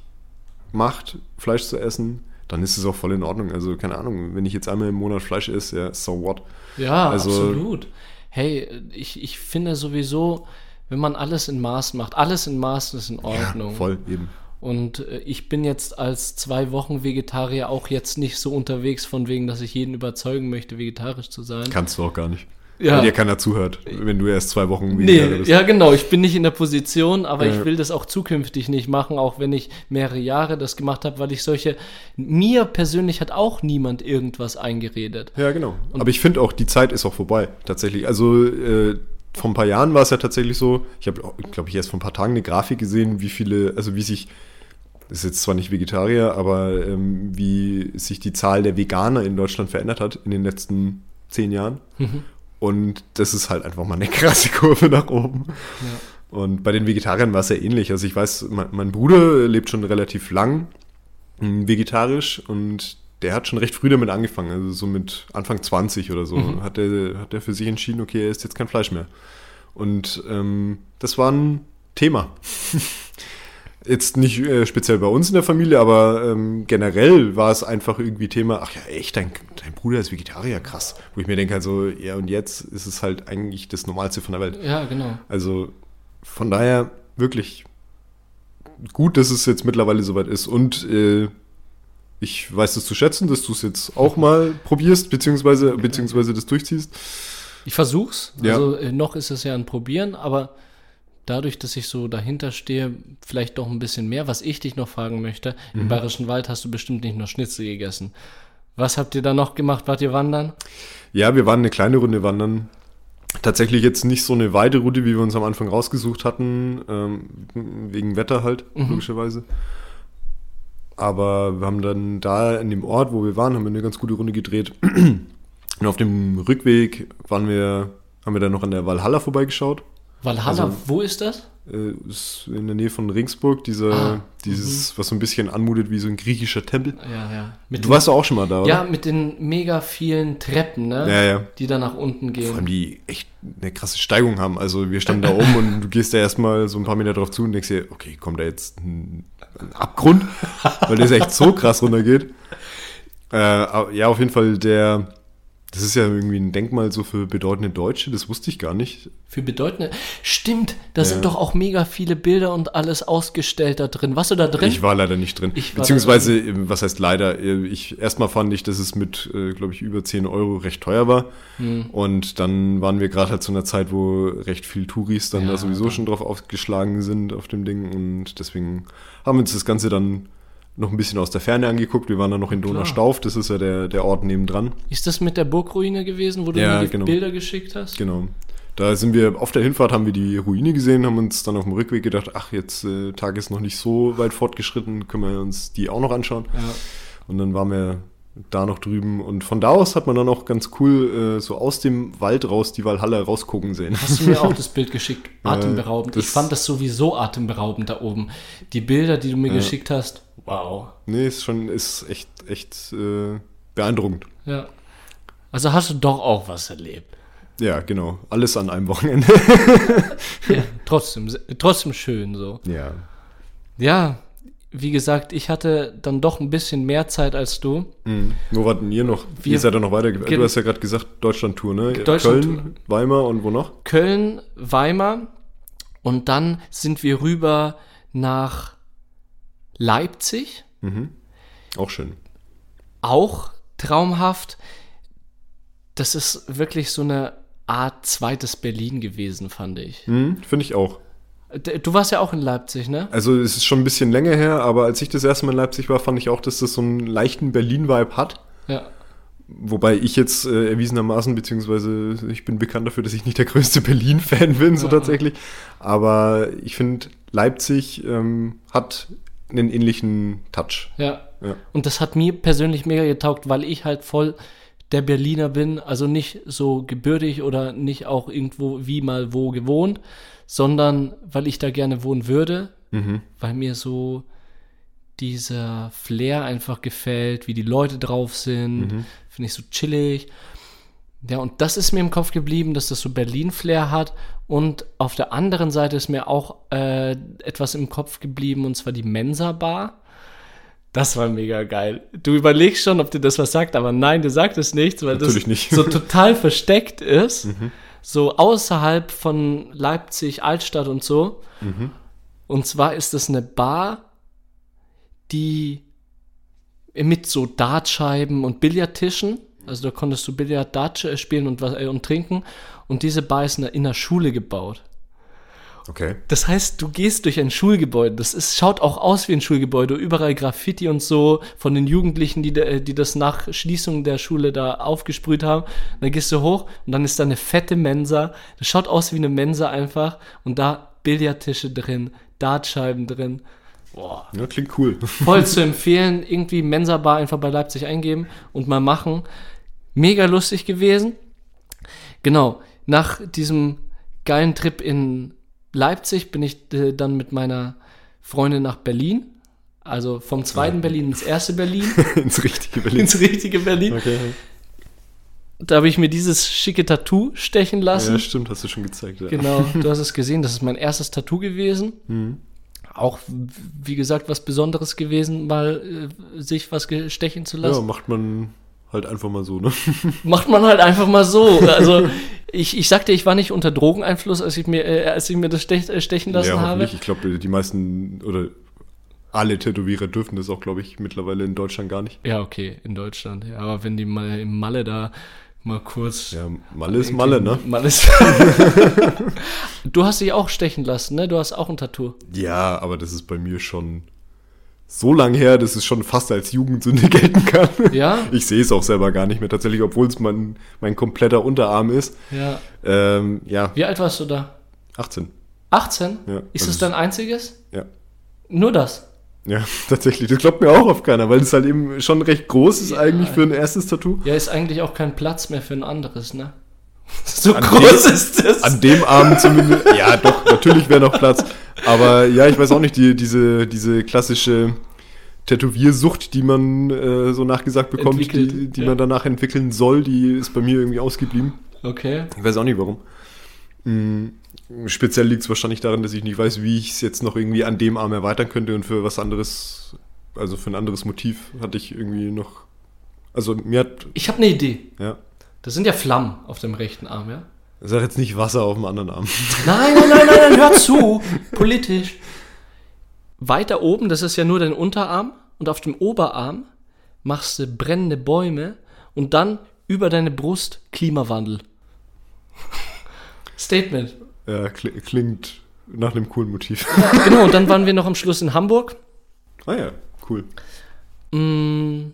macht, Fleisch zu essen, dann ist es auch voll in Ordnung. Also keine Ahnung, wenn ich jetzt einmal im Monat Fleisch esse, ja, so what. Ja, also, absolut. Hey, ich, ich finde sowieso, wenn man alles in Maß macht, alles in Maß ist in Ordnung. Ja, voll, eben. Und äh, ich bin jetzt als zwei Wochen Vegetarier auch jetzt nicht so unterwegs, von wegen, dass ich jeden überzeugen möchte, vegetarisch zu sein. Kannst du auch gar nicht. Ja. Weil dir keiner zuhört, wenn du erst zwei Wochen Vegetarier nee, bist. Ja, genau. Ich bin nicht in der Position, aber äh. ich will das auch zukünftig nicht machen, auch wenn ich mehrere Jahre das gemacht habe, weil ich solche. Mir persönlich hat auch niemand irgendwas eingeredet. Ja, genau. Und aber ich finde auch, die Zeit ist auch vorbei, tatsächlich. Also, äh, vor ein paar Jahren war es ja tatsächlich so, ich habe, glaube ich, erst vor ein paar Tagen eine Grafik gesehen, wie viele, also wie sich ist jetzt zwar nicht Vegetarier, aber ähm, wie sich die Zahl der Veganer in Deutschland verändert hat in den letzten zehn Jahren. Mhm. Und das ist halt einfach mal eine (laughs) krasse Kurve nach oben. Ja. Und bei den Vegetariern war es ja ähnlich. Also ich weiß, mein, mein Bruder lebt schon relativ lang hm, vegetarisch und der hat schon recht früh damit angefangen, also so mit Anfang 20 oder so, mhm. hat, er, hat er für sich entschieden, okay, er isst jetzt kein Fleisch mehr. Und ähm, das war ein Thema. (laughs) Jetzt nicht äh, speziell bei uns in der Familie, aber ähm, generell war es einfach irgendwie Thema, ach ja, echt, dein, dein Bruder ist Vegetarier, krass. Wo ich mir denke, also, ja, und jetzt ist es halt eigentlich das Normalste von der Welt. Ja, genau. Also von daher wirklich, gut, dass es jetzt mittlerweile soweit ist. Und äh, ich weiß es zu schätzen, dass du es jetzt auch mal probierst, beziehungsweise, beziehungsweise das durchziehst. Ich versuch's. Ja. Also äh, noch ist es ja ein Probieren, aber dadurch, dass ich so dahinter stehe, vielleicht doch ein bisschen mehr. Was ich dich noch fragen möchte, Mhm. im Bayerischen Wald hast du bestimmt nicht nur Schnitzel gegessen. Was habt ihr da noch gemacht? Wart ihr wandern? Ja, wir waren eine kleine Runde wandern. Tatsächlich jetzt nicht so eine weite Route, wie wir uns am Anfang rausgesucht hatten, ähm, wegen Wetter halt, logischerweise. Aber wir haben dann da in dem Ort, wo wir waren, haben wir eine ganz gute Runde gedreht. (clears throat) Und auf dem Rückweg waren wir, haben wir dann noch an der Valhalla vorbeigeschaut. Valhalla, Also- wo ist das? Äh, ist in der Nähe von Ringsburg, dieser, Ah, dieses, was so ein bisschen anmutet wie so ein griechischer Tempel. Ja, ja. Mit Du warst doch auch schon mal da, oder? ja, mit den mega vielen Treppen, ne? Ja, ja. Die da nach unten Vor allem gehen. die echt eine krasse Steigung haben. Also wir standen da oben und du gehst da erstmal so ein paar Meter drauf zu und denkst dir, okay, kommt da jetzt ein Abgrund? Weil das echt so krass runtergeht. Äh, ja, auf jeden Fall der, das ist ja irgendwie ein Denkmal so für bedeutende Deutsche, das wusste ich gar nicht. Für bedeutende. Stimmt, da Ja. sind doch auch mega viele Bilder und alles ausgestellt da drin. Warst du da drin? Ich war leider nicht drin. Beziehungsweise, äh, was heißt leider? äh, Ich, erstmal fand ich, dass es mit, äh, glaube ich, über 10 Euro recht teuer war. Hm. Und dann waren wir gerade halt zu einer Zeit, wo recht viel Touris dann Ja, da sowieso dann- schon drauf aufgeschlagen sind auf dem Ding. Und deswegen haben wir uns das Ganze dann noch ein bisschen aus der Ferne angeguckt. Wir waren dann noch in Donaustauf, das ist ja der, der Ort nebendran. Ist das mit der Burgruine gewesen, wo du Ja, mir die genau. Bilder geschickt hast? Genau. Da sind wir auf der Hinfahrt haben wir die Ruine gesehen, haben uns dann auf dem Rückweg gedacht, ach, jetzt äh, Tag ist noch nicht so weit fortgeschritten, können wir uns die auch noch anschauen. Ja. Und dann waren wir da noch drüben und von da aus hat man dann auch ganz cool äh, so aus dem Wald raus die Valhalla rausgucken sehen. Hast du mir auch (laughs) das Bild geschickt? Atemberaubend. Äh, ich fand das sowieso atemberaubend da oben. Die Bilder, die du mir Ja. geschickt hast, wow. nee, ist schon ist echt echt äh, beeindruckend. Ja. Also hast du doch auch was erlebt. Ja, genau. Alles an einem Wochenende. (laughs) Ja, trotzdem, trotzdem schön so. ja. Ja, wie gesagt, ich hatte dann doch ein bisschen mehr Zeit als du. Mhm. Wo warten ihr noch? Wir- ihr seid ja noch weiter. Du hast ja gerade gesagt Deutschland-Tour, ne? Deutschland-Tour. Köln, Weimar und wo noch? Köln, Weimar und dann sind wir rüber nach Leipzig. Auch schön. Auch traumhaft. Das ist wirklich so eine Art zweites Berlin gewesen, fand ich. Mhm, Finde ich auch. Du warst ja auch in Leipzig, ne? Also es ist schon ein bisschen länger her, aber als ich das erste Mal in Leipzig war, fand ich auch, dass das so einen leichten Berlin-Vibe hat. Ja. Wobei ich jetzt äh, erwiesenermaßen, beziehungsweise ich bin bekannt dafür, dass ich nicht der größte (laughs) Berlin-Fan bin, so Ja. tatsächlich. Aber ich finde, Leipzig ähm, hat einen ähnlichen Touch. Ja. Ja. Und das hat mir persönlich mega getaugt, weil ich halt voll der Berliner bin, also nicht so gebürtig oder nicht auch irgendwo wie mal wo gewohnt, sondern weil ich da gerne wohnen würde, weil mir so dieser Flair einfach gefällt, wie die Leute drauf sind, finde ich so chillig. Ja, und das ist mir im Kopf geblieben, dass das so Berlin-Flair hat. Und auf der anderen Seite ist mir auch äh, etwas im Kopf geblieben, und zwar die Mensa-Bar. Das war mega geil. Du überlegst schon, ob dir das was sagt, aber nein, dir sagt es nichts, weil Natürlich das nicht. so total (laughs) versteckt ist. So außerhalb von Leipzig, Altstadt und so. Und zwar ist es eine Bar, die mit so Dartscheiben und Billardtischen. Also da konntest du Billard, Dart äh, spielen und, äh, und trinken. Und diese Bar ist in der- in der Schule gebaut. Okay. Das heißt, du gehst durch ein Schulgebäude. Das ist, schaut auch aus wie ein Schulgebäude. Überall Graffiti und so von den Jugendlichen, die, da- die das nach Schließung der Schule da aufgesprüht haben. Dann gehst du hoch und dann ist da eine fette Mensa. Das schaut aus wie eine Mensa einfach. Und da Billardtische drin, Dartscheiben drin. Boah. Ja, klingt cool. Voll (laughs) zu empfehlen. Irgendwie Mensa-Bar einfach bei Leipzig eingeben und mal machen. Mega lustig gewesen. Genau. Nach diesem geilen Trip in Leipzig bin ich äh, dann mit meiner Freundin nach Berlin. Also vom zweiten Berlin ins erste Berlin, (laughs) Ins richtige Berlin. ins richtige Berlin. Okay. Da habe ich mir dieses schicke Tattoo stechen lassen. Ja, stimmt, hast du schon gezeigt. Ja. Genau, (laughs) du hast es gesehen, das ist mein erstes Tattoo gewesen. Auch, w- wie gesagt, was Besonderes gewesen, mal äh, sich was stechen zu Ja, lassen. macht man halt einfach mal so, ne? (laughs) Macht man halt einfach mal so. (laughs) Also, ich, ich sagte, ich war nicht unter Drogeneinfluss, als ich mir, äh, als ich mir das stech, äh, stechen lassen ja, habe. Ich glaube, die meisten oder alle Tätowierer dürfen das auch, glaube ich, mittlerweile in Deutschland gar nicht. Ja, okay, in Deutschland. Ja, aber wenn die mal im Malle da mal kurz. Ja, Malle ist Malle, ne? (laughs) Malle ist du hast dich auch stechen lassen, ne? Du hast auch ein Tattoo. Ja, aber das ist bei mir schon so lang her, dass es schon fast als Jugendsünde (laughs) gelten kann. Ja? Ich sehe es auch selber gar nicht mehr tatsächlich, obwohl es mein, mein kompletter Unterarm ist. Ja. Ähm, ja, Wie alt warst du da? 18. 18? Ja, ist also das dein einziges? Ja. Nur das? Ja, (laughs) tatsächlich. Das glaubt mir auch auf keiner, weil es halt eben schon recht groß ist eigentlich für ein erstes Tattoo. Ja, ist eigentlich auch kein Platz mehr für ein anderes, ne? So An groß dem- ist das. An dem Arm zumindest. Ja, doch, natürlich wäre noch Platz. Aber ja, ich weiß auch nicht, die, diese, diese klassische Tätowiersucht, die man äh, so nachgesagt bekommt, Entwickelt, die, die ja. man danach entwickeln soll, die ist bei mir irgendwie ausgeblieben. Okay. Ich weiß auch nicht warum. Mm, Speziell liegt es wahrscheinlich daran, dass ich nicht weiß, wie ich es jetzt noch irgendwie an dem Arm erweitern könnte und für was anderes, also für ein anderes Motiv hatte ich irgendwie noch. Also mir hat, Ich habe eine Idee. ja, Das sind ja Flammen auf dem rechten Arm, ja? sag jetzt nicht Wasser auf dem anderen Arm. (laughs) Nein, nein, nein, nein, nein, hör zu. Politisch. Weiter oben, das ist ja nur dein Unterarm. Und auf dem Oberarm machst du brennende Bäume und dann über deine Brust Klimawandel. Statement. Ja, kli- klingt nach einem coolen Motiv. Genau, und dann waren wir noch am Schluss in Hamburg. ah ja, cool. Mm,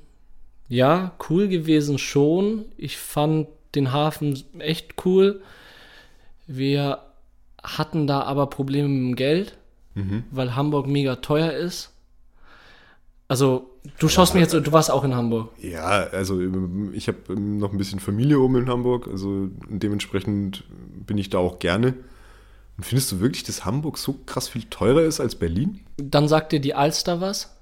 ja, cool gewesen schon. Ich fand den Hafen echt cool. Wir hatten da aber Probleme mit dem Geld, weil Hamburg mega teuer ist. Also, du schaust mir jetzt, du warst auch in Hamburg. Ja, also ich habe noch ein bisschen Familie oben in Hamburg, also dementsprechend bin ich da auch gerne. Und findest du wirklich, dass Hamburg so krass viel teurer ist als Berlin? Dann sagt dir die Alster was.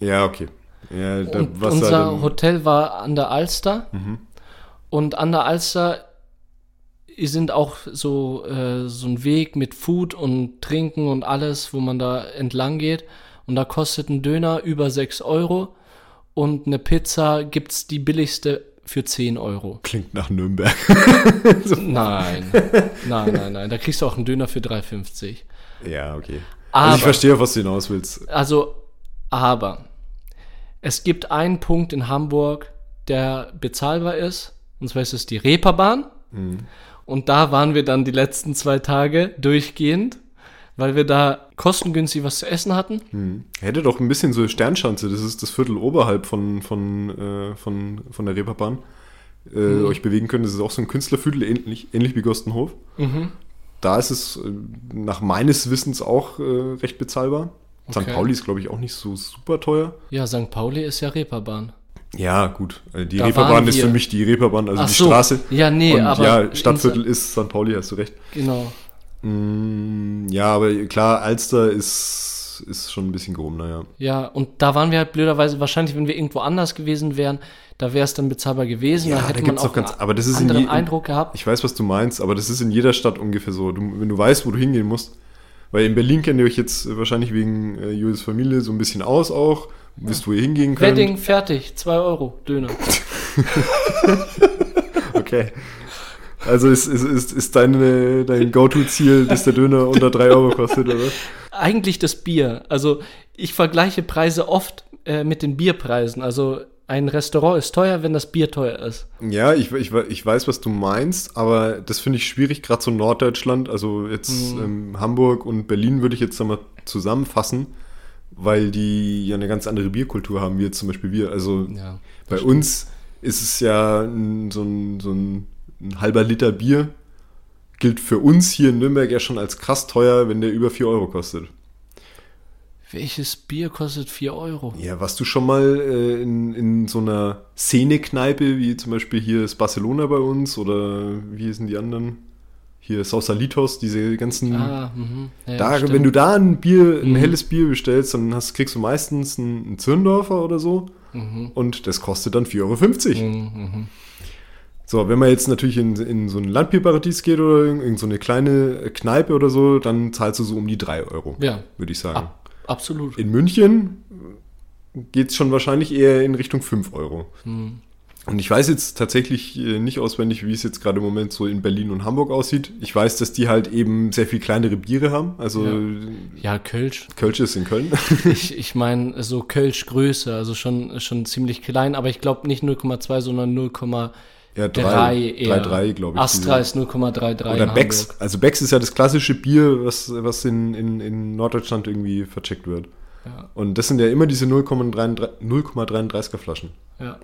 Ja, okay. Ja, da unser Mhm. Hotel war an der Alster. Und an der Alster sind auch so, äh, so ein Weg mit Food und Trinken und alles, wo man da entlang geht. Und da kostet ein Döner über 6 Euro. Und eine Pizza gibt's die billigste für 10 Euro. Klingt nach Nürnberg. (laughs) Nein, nein, nein, nein. Da kriegst du auch einen Döner für 3,50. ja, okay. Aber- also ich verstehe, auf was du hinaus willst. Also, aber es gibt einen Punkt in Hamburg, der bezahlbar ist. Und zwar ist es die Reeperbahn. Und da waren wir dann die letzten zwei Tage durchgehend, weil wir da kostengünstig was zu essen hatten. Hm. Hätte doch ein bisschen so Sternschanze, das ist das Viertel oberhalb von, von, äh, von, von der Reeperbahn, äh, euch bewegen können. Das ist auch so ein Künstlerviertel, ähnlich, ähnlich wie Gostenhof. Da ist es äh, nach meines Wissens auch äh, recht bezahlbar. St. Okay. Pauli ist, glaube ich, auch nicht so super teuer. Ja, St. Pauli ist ja Reeperbahn. Ja, gut. Äh, Die Da Reeperbahn ist für mich die Reeperbahn, also Ach die so. Straße. Ja, nee, Und aber ja, Stadtviertel in- ist St. Pauli, hast du recht. Genau. Mm, Ja, aber klar, Alster ist, ist schon ein bisschen gehobener, ja. Ja, und da waren wir halt blöderweise, wahrscheinlich, wenn wir irgendwo anders gewesen wären, da wäre es dann bezahlbar gewesen. Ja, da da hätte man gibt's auch ganz- aber das ist in anderen je- Eindruck gehabt. Ich weiß, was du meinst, aber das ist in jeder Stadt ungefähr so. Du, wenn du weißt, wo du hingehen musst. Weil in Berlin kennt ihr euch jetzt wahrscheinlich wegen äh, Julius Familie so ein bisschen aus auch. Wisst, wo ihr hingehen könnt. Wedding, fertig, 2 Euro, Döner. (laughs) Okay. Also ist, ist, ist, ist deine, dein Go-To-Ziel, dass der Döner unter 3 Euro kostet, oder? Eigentlich das Bier. Also ich vergleiche Preise oft äh, mit den Bierpreisen. Also ein Restaurant ist teuer, wenn das Bier teuer ist. Ja, ich, ich, ich weiß, was du meinst, aber das finde ich schwierig, gerade so Norddeutschland, also jetzt ähm, Hamburg und Berlin würde ich jetzt einmal zusammenfassen, weil die ja eine ganz andere Bierkultur haben, wie jetzt zum Beispiel wir. Also Ja, bei uns ist es ja so, ein, so ein, ein halber Liter Bier, gilt für uns hier in Nürnberg ja schon als krass teuer, wenn der über 4 Euro kostet. Welches Bier kostet 4 Euro? Ja, warst du schon mal äh, in, in so einer Szene-Kneipe, wie zum Beispiel hier ist Barcelona bei uns oder wie hießen die anderen? Hier Sausalitos, diese ganzen. Ah, mhm. Ja, da, stimmt. wenn du da ein Bier, ein Mhm. helles Bier bestellst, dann hast, kriegst du meistens einen, einen Zirndorfer oder so Mhm. und das kostet dann 4,50 Euro. Mhm, mhm. So, wenn man jetzt natürlich in, in so ein Landbierparadies geht oder in, in so eine kleine Kneipe oder so, dann zahlst du so um die 3 Euro, Ja, würde ich sagen. ab, absolut. In München geht es schon wahrscheinlich eher in Richtung 5 Euro. Mhm. Und ich weiß jetzt tatsächlich äh, nicht auswendig, wie es jetzt gerade im Moment so in Berlin und Hamburg aussieht. Ich weiß, dass die halt eben sehr viel kleinere Biere haben. Also Ja. Ja, Kölsch. Kölsch ist in Köln. (laughs) Ich, (laughs) ich meine, so Kölsch-Größe, also schon, schon ziemlich klein, aber ich glaube nicht 0,2, sondern 0,3 Ja, drei, eher. drei, drei, glaube ich. Astra diese. ist 0,33 Oder Becks. Hamburg. Also Becks ist ja das klassische Bier, was, was in, in, in Norddeutschland irgendwie vercheckt wird. Ja. Und das sind ja immer diese 0,33 0,33er Flaschen. Ja.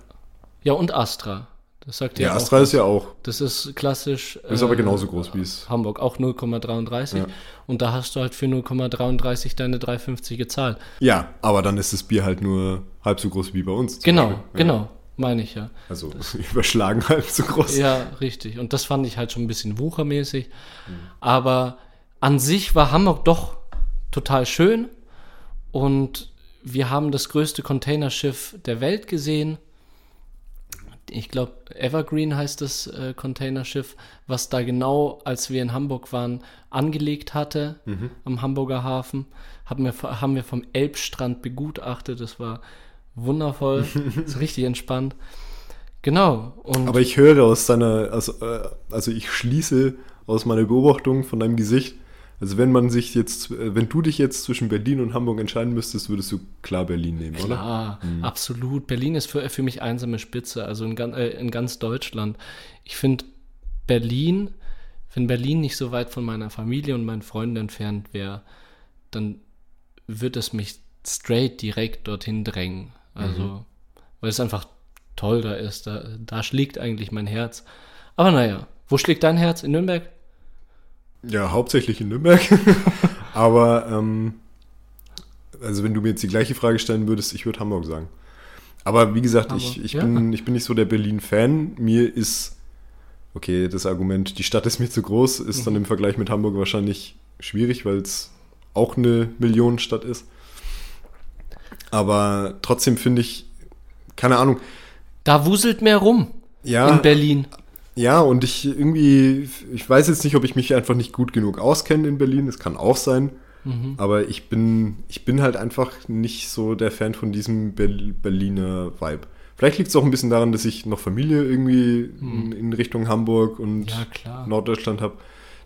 ja, und Astra. Das sagt Ja, ja, Astra auch ist ja auch. Das ist klassisch. Ist aber genauso groß wie es. Hamburg, auch 0,33. Ja. Und da hast du halt für 0,33 deine 3,50 gezahlt. Ja, aber dann ist das Bier halt nur halb so groß wie bei uns. Genau, Beispiel. Genau, meine ich ja. Also (laughs) überschlagen halb so groß. Ja, richtig. Und das fand ich halt schon ein bisschen wuchermäßig. Mhm. Aber an sich war Hamburg doch total schön. Und wir haben das größte Containerschiff der Welt gesehen. Ich glaube, Evergreen heißt das äh, Containerschiff, was da genau, als wir in Hamburg waren, angelegt hatte Mhm. am Hamburger Hafen. Haben wir, haben wir vom Elbstrand begutachtet. Das war wundervoll. (laughs) ist richtig entspannt. Genau. Aber ich höre aus deiner, also, äh, also ich schließe aus meiner Beobachtung von deinem Gesicht, also wenn man sich jetzt, äh, wenn du dich jetzt zwischen Berlin und Hamburg entscheiden müsstest, würdest du klar Berlin nehmen, oder? Klar, absolut. Berlin ist für, für mich einsame Spitze, also in, gan- äh, in ganz Deutschland. Ich finde Berlin, wenn Berlin nicht so weit von meiner Familie und meinen Freunden entfernt wäre, dann wird es mich straight direkt dorthin drängen. Also, weil es einfach toll da ist. Da, da schlägt eigentlich mein Herz. Aber naja, wo schlägt dein Herz? In Nürnberg? Ja, hauptsächlich in Nürnberg. (laughs) Aber, ähm, also wenn du mir jetzt die gleiche Frage stellen würdest, ich würde Hamburg sagen. Aber wie gesagt, ich, Hamburg, ich, ja. bin, ich bin nicht so der Berlin-Fan. Mir ist, okay, das Argument, die Stadt ist mir zu groß, ist Mhm. dann im Vergleich mit Hamburg wahrscheinlich schwierig, weil es auch eine Millionenstadt ist. Aber trotzdem finde ich, keine Ahnung, Da wuselt mehr rum ja, in Berlin. ja, und ich irgendwie, ich weiß jetzt nicht, ob ich mich einfach nicht gut genug auskenne in Berlin. Das kann auch sein. Mhm. Aber ich bin, ich bin halt einfach nicht so der Fan von diesem Ber- Berliner Vibe. Vielleicht liegt es auch ein bisschen daran, dass ich noch Familie irgendwie in, in Richtung Hamburg und Mhm. Ja. Norddeutschland habe,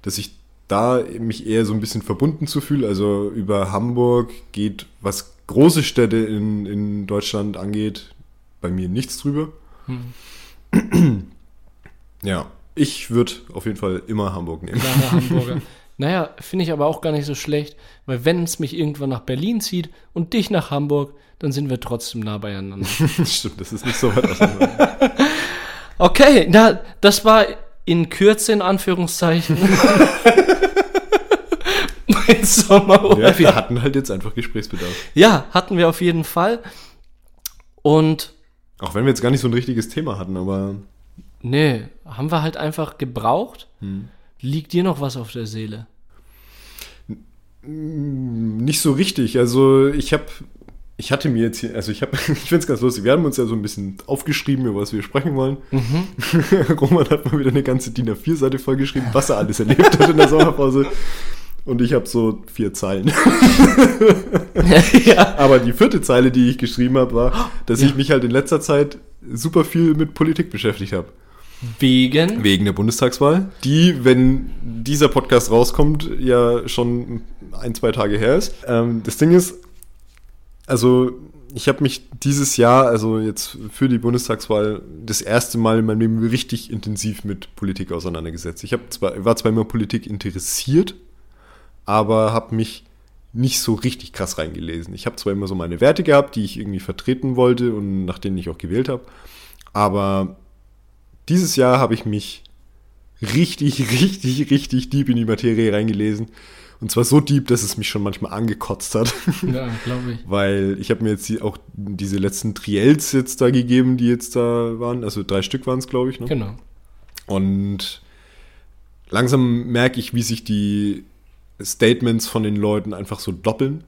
dass ich da mich eher so ein bisschen verbunden zu fühle. Also über Hamburg geht, was große Städte in, in Deutschland angeht, bei mir nichts drüber. Hm. Ja, ich würde auf jeden Fall immer Hamburg nehmen. Klare Hamburger. Naja, finde ich aber auch gar nicht so schlecht, weil wenn es mich irgendwann nach Berlin zieht und dich nach Hamburg, dann sind wir trotzdem nah beieinander. (laughs) Stimmt, das ist nicht so weit auseinander. Okay, na, das war in Kürze in Anführungszeichen. (laughs) mein Sommerurlaub. ja, wir hatten halt jetzt einfach Gesprächsbedarf. Ja, hatten wir auf jeden Fall. Und Auch wenn wir jetzt gar nicht so ein richtiges Thema hatten, aber nee, haben wir halt einfach gebraucht. Liegt dir noch was auf der Seele? nicht so richtig. Also ich habe, ich hatte mir jetzt hier, also ich habe, (laughs) ich finde es ganz lustig, wir haben uns ja so ein bisschen aufgeschrieben, über was wir sprechen wollen. (laughs) Roman hat mal wieder eine ganze DIN A4-Seite vollgeschrieben, was er alles erlebt hat in der Sommerpause. Und ich habe so vier Zeilen. (laughs) ja. Aber die vierte Zeile, die ich geschrieben habe, war, dass ich mich halt in letzter Zeit super viel mit Politik beschäftigt habe. Wegen. Wegen der Bundestagswahl, die, wenn dieser Podcast rauskommt, ja schon ein, zwei Tage her ist. Ähm, das Ding ist, also ich habe mich dieses Jahr, also jetzt für die Bundestagswahl, das erste Mal in meinem Leben richtig intensiv mit Politik auseinandergesetzt. Ich hab zwar, war zwar immer Politik interessiert, aber habe mich nicht so richtig krass reingelesen. Ich habe zwar immer so meine Werte gehabt, die ich irgendwie vertreten wollte und nach denen ich auch gewählt habe, aber dieses Jahr habe ich mich richtig, (laughs) richtig, richtig deep in die Materie reingelesen. Und zwar so deep, dass es mich schon manchmal angekotzt hat. (laughs) Ja, glaube ich. Weil ich habe mir jetzt die, auch diese letzten Triels jetzt da gegeben, die jetzt da waren. Also drei Stück waren es, glaube ich. Ne? Genau. Und langsam merke ich, wie sich die Statements von den Leuten einfach so doppeln,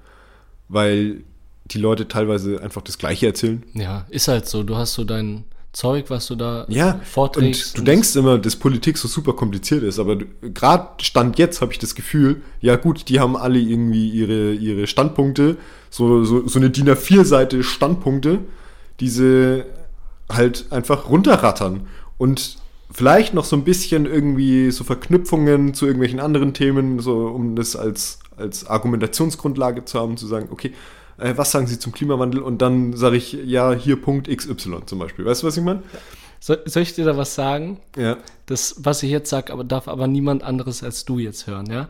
weil die Leute teilweise einfach das Gleiche erzählen. Ja, ist halt so. Du hast so dein Zeug, was du da Ja, vorträgst. und du denkst immer, dass Politik so super kompliziert ist, aber gerade Stand jetzt habe ich das Gefühl, ja gut, die haben alle irgendwie ihre, ihre Standpunkte, so, so, so eine DIN A4-Seite Standpunkte, diese halt einfach runterrattern und vielleicht noch so ein bisschen irgendwie so Verknüpfungen zu irgendwelchen anderen Themen, so um das als, als Argumentationsgrundlage zu haben, zu sagen, okay, äh, was sagen Sie zum Klimawandel? Und dann sage ich, ja, hier Punkt XY zum Beispiel. Weißt du, was ich meine? Soll, soll ich dir da was sagen? Ja. Das, was ich jetzt sage, aber darf aber niemand anderes als du jetzt hören, ja?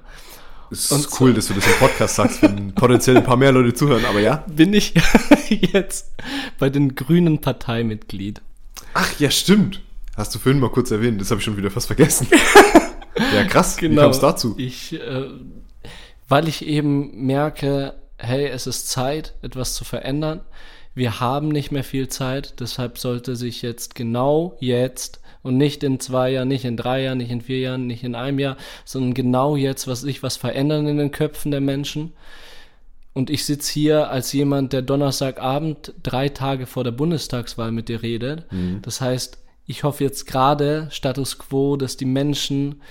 Es ist cool, dass du das im Podcast sagst, wenn (laughs) potenziell ein paar mehr Leute zuhören, aber ja. Bin ich (laughs) jetzt bei den Grünen Parteimitglied. Ach ja, stimmt. Hast du vorhin mal kurz erwähnt, das habe ich schon wieder fast vergessen. (laughs) ja, krass. Genau. Wie kam es dazu? Ich, äh, weil ich eben merke, hey, es ist Zeit, etwas zu verändern. Wir haben nicht mehr viel Zeit, deshalb sollte sich jetzt genau jetzt und nicht in zwei Jahren, nicht in drei Jahren, nicht in vier Jahren, nicht in einem Jahr, sondern genau jetzt, was sich was verändern in den Köpfen der Menschen. Und ich sitze hier als jemand, der Donnerstagabend drei Tage vor der Bundestagswahl mit dir redet. Mhm. Das heißt, ich hoffe jetzt gerade, Status quo, dass die Menschen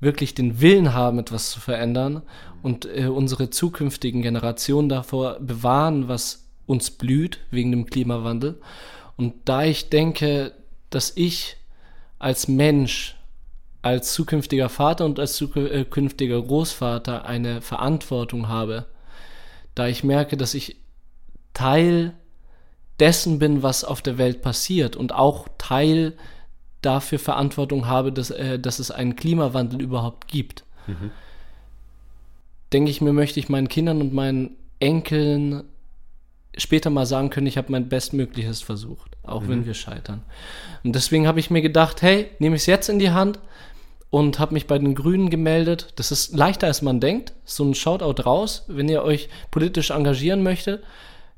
wirklich den Willen haben, etwas zu verändern und äh, unsere zukünftigen Generationen davor bewahren, was uns blüht wegen dem Klimawandel. Und da ich denke, dass ich als Mensch, als zukünftiger Vater und als zukünftiger Großvater eine Verantwortung habe, da ich merke, dass ich Teil dessen bin, was auf der Welt passiert und auch Teil dafür Verantwortung habe, dass, äh, dass es einen Klimawandel überhaupt gibt. Mhm. Denke ich mir, möchte ich meinen Kindern und meinen Enkeln später mal sagen können, ich habe mein Bestmögliches versucht, auch mhm. wenn wir scheitern. Und deswegen habe ich mir gedacht, hey, nehme ich es jetzt in die Hand und habe mich bei den Grünen gemeldet. Das ist leichter, als man denkt. So ein Shoutout raus, wenn ihr euch politisch engagieren möchtet.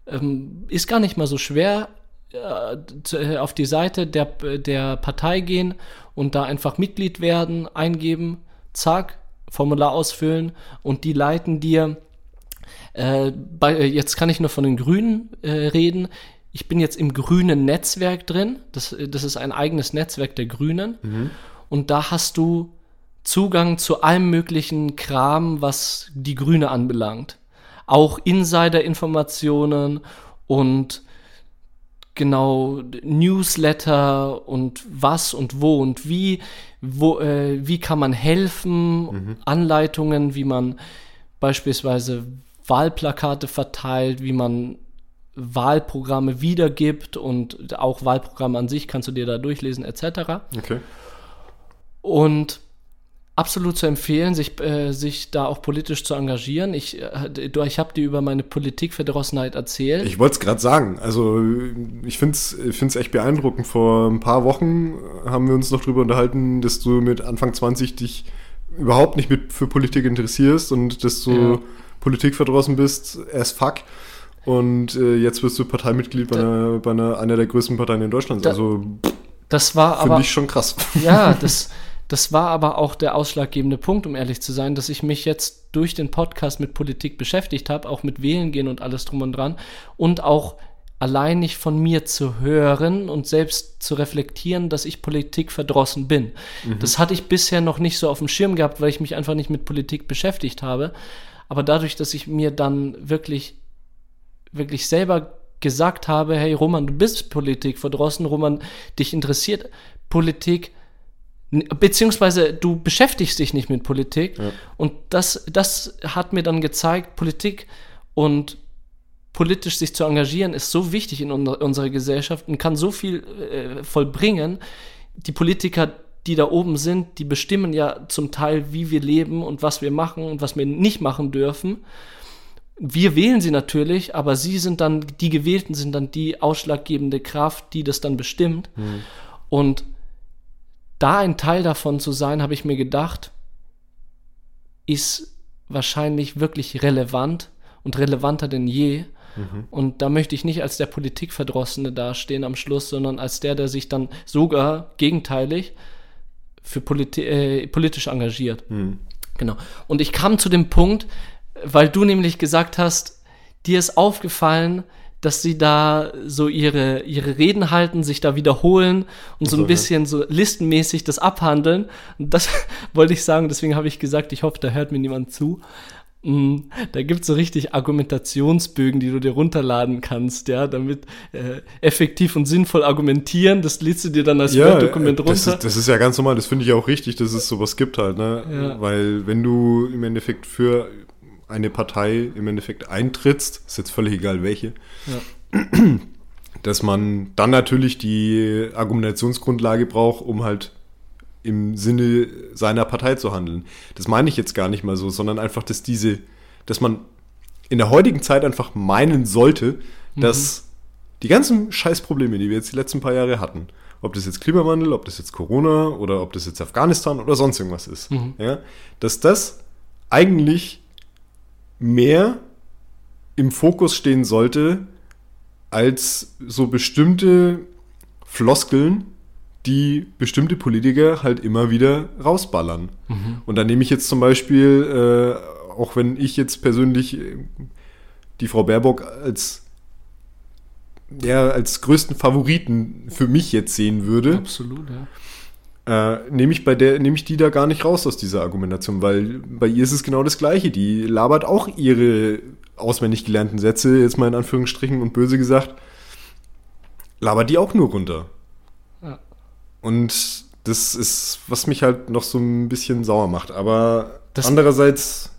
Ähm, ist gar nicht mal so schwer. Äh, auf die Seite der, der Partei gehen und da einfach Mitglied werden, eingeben, zack, Formular ausfüllen und die leiten dir äh, bei, äh, jetzt kann ich nur von den Grünen äh, reden. Ich bin jetzt im grünen Netzwerk drin. Das, äh, das ist ein eigenes Netzwerk der Grünen. Mhm. Und da hast du Zugang zu allem möglichen Kram, was die Grüne anbelangt. Auch Insider-Informationen und genau Newsletter und was und wo und wie, wo, äh, wie kann man helfen, mhm. Anleitungen, wie man beispielsweise Wahlplakate verteilt, wie man Wahlprogramme wiedergibt und auch Wahlprogramme an sich kannst du dir da durchlesen etc. Okay. Und absolut zu empfehlen, sich, äh, sich da auch politisch zu engagieren. Ich, äh, ich habe dir über meine Politikverdrossenheit erzählt. Ich wollte es gerade sagen. Also ich finde es ich find's echt beeindruckend. Vor ein paar Wochen haben wir uns noch darüber unterhalten, dass du mit Anfang 20 dich überhaupt nicht mit für Politik interessierst und dass du ja. Politik verdrossen bist, as fuck. Und äh, jetzt wirst du Parteimitglied bei, einer, bei einer, einer der größten Parteien in Deutschland. Da, also das war aber. Finde ich schon krass. Ja, das, (laughs) das war aber auch der ausschlaggebende Punkt, um ehrlich zu sein, dass ich mich jetzt durch den Podcast mit Politik beschäftigt habe, auch mit Wählen gehen und alles drum und dran. Und auch allein nicht von mir zu hören und selbst zu reflektieren, dass ich Politik verdrossen bin. Mhm. Das hatte ich bisher noch nicht so auf dem Schirm gehabt, weil ich mich einfach nicht mit Politik beschäftigt habe. Aber dadurch, dass ich mir dann wirklich, wirklich selber gesagt habe, hey Roman, du bist Politik verdrossen, Roman, dich interessiert Politik, beziehungsweise du beschäftigst dich nicht mit Politik. Ja. Und das, das hat mir dann gezeigt, Politik und politisch sich zu engagieren ist so wichtig in unserer Gesellschaft und kann so viel äh, vollbringen. Die Politiker die da oben sind, die bestimmen ja zum Teil, wie wir leben und was wir machen und was wir nicht machen dürfen. Wir wählen sie natürlich, aber sie sind dann, die Gewählten sind dann die ausschlaggebende Kraft, die das dann bestimmt. Mhm. Und da ein Teil davon zu sein, habe ich mir gedacht, ist wahrscheinlich wirklich relevant und relevanter denn je. Mhm. Und da möchte ich nicht als der Politikverdrossene dastehen am Schluss, sondern als der, der sich dann sogar gegenteilig für politi äh, politisch engagiert. Mhm. Genau. Und ich kam zu dem Punkt, weil du nämlich gesagt hast, dir ist aufgefallen, dass sie da so ihre, ihre Reden halten, sich da wiederholen und so ein bisschen so listenmäßig das abhandeln. Und das (laughs) wollte ich sagen, deswegen habe ich gesagt, ich hoffe, da hört mir niemand zu. Mm, Da gibt es so richtig Argumentationsbögen, die du dir runterladen kannst, ja, damit äh, effektiv und sinnvoll argumentieren. Das lädst du dir dann als Word-Dokument runter. das ist, das ist ja ganz normal, das finde ich auch richtig, dass es sowas gibt halt, ne? Ja. Weil wenn du im Endeffekt für eine Partei im Endeffekt eintrittst, ist jetzt völlig egal welche, Ja. dass man dann natürlich die Argumentationsgrundlage braucht, um halt im Sinne seiner Partei zu handeln. Das meine ich jetzt gar nicht mal so, sondern einfach, dass diese, dass man in der heutigen Zeit einfach meinen sollte, dass die ganzen Scheißprobleme, die wir jetzt die letzten paar Jahre hatten, ob das jetzt Klimawandel, ob das jetzt Corona oder ob das jetzt Afghanistan oder sonst irgendwas ist, ja, dass das eigentlich mehr im Fokus stehen sollte, als so bestimmte Floskeln, die bestimmte Politiker halt immer wieder rausballern. Und da nehme ich jetzt zum Beispiel, äh, auch wenn ich jetzt persönlich äh, die Frau Baerbock als ja, als größten Favoriten für mich jetzt sehen würde, Absolut, ja. Äh, nehme ich bei der, nehme ich die da gar nicht raus aus dieser Argumentation, weil bei ihr ist es genau das Gleiche. Die labert auch ihre auswendig gelernten Sätze, jetzt mal in Anführungsstrichen und böse gesagt, labert die auch nur runter. Ja. Und das ist, was mich halt noch so ein bisschen sauer macht. Aber Das- andererseits,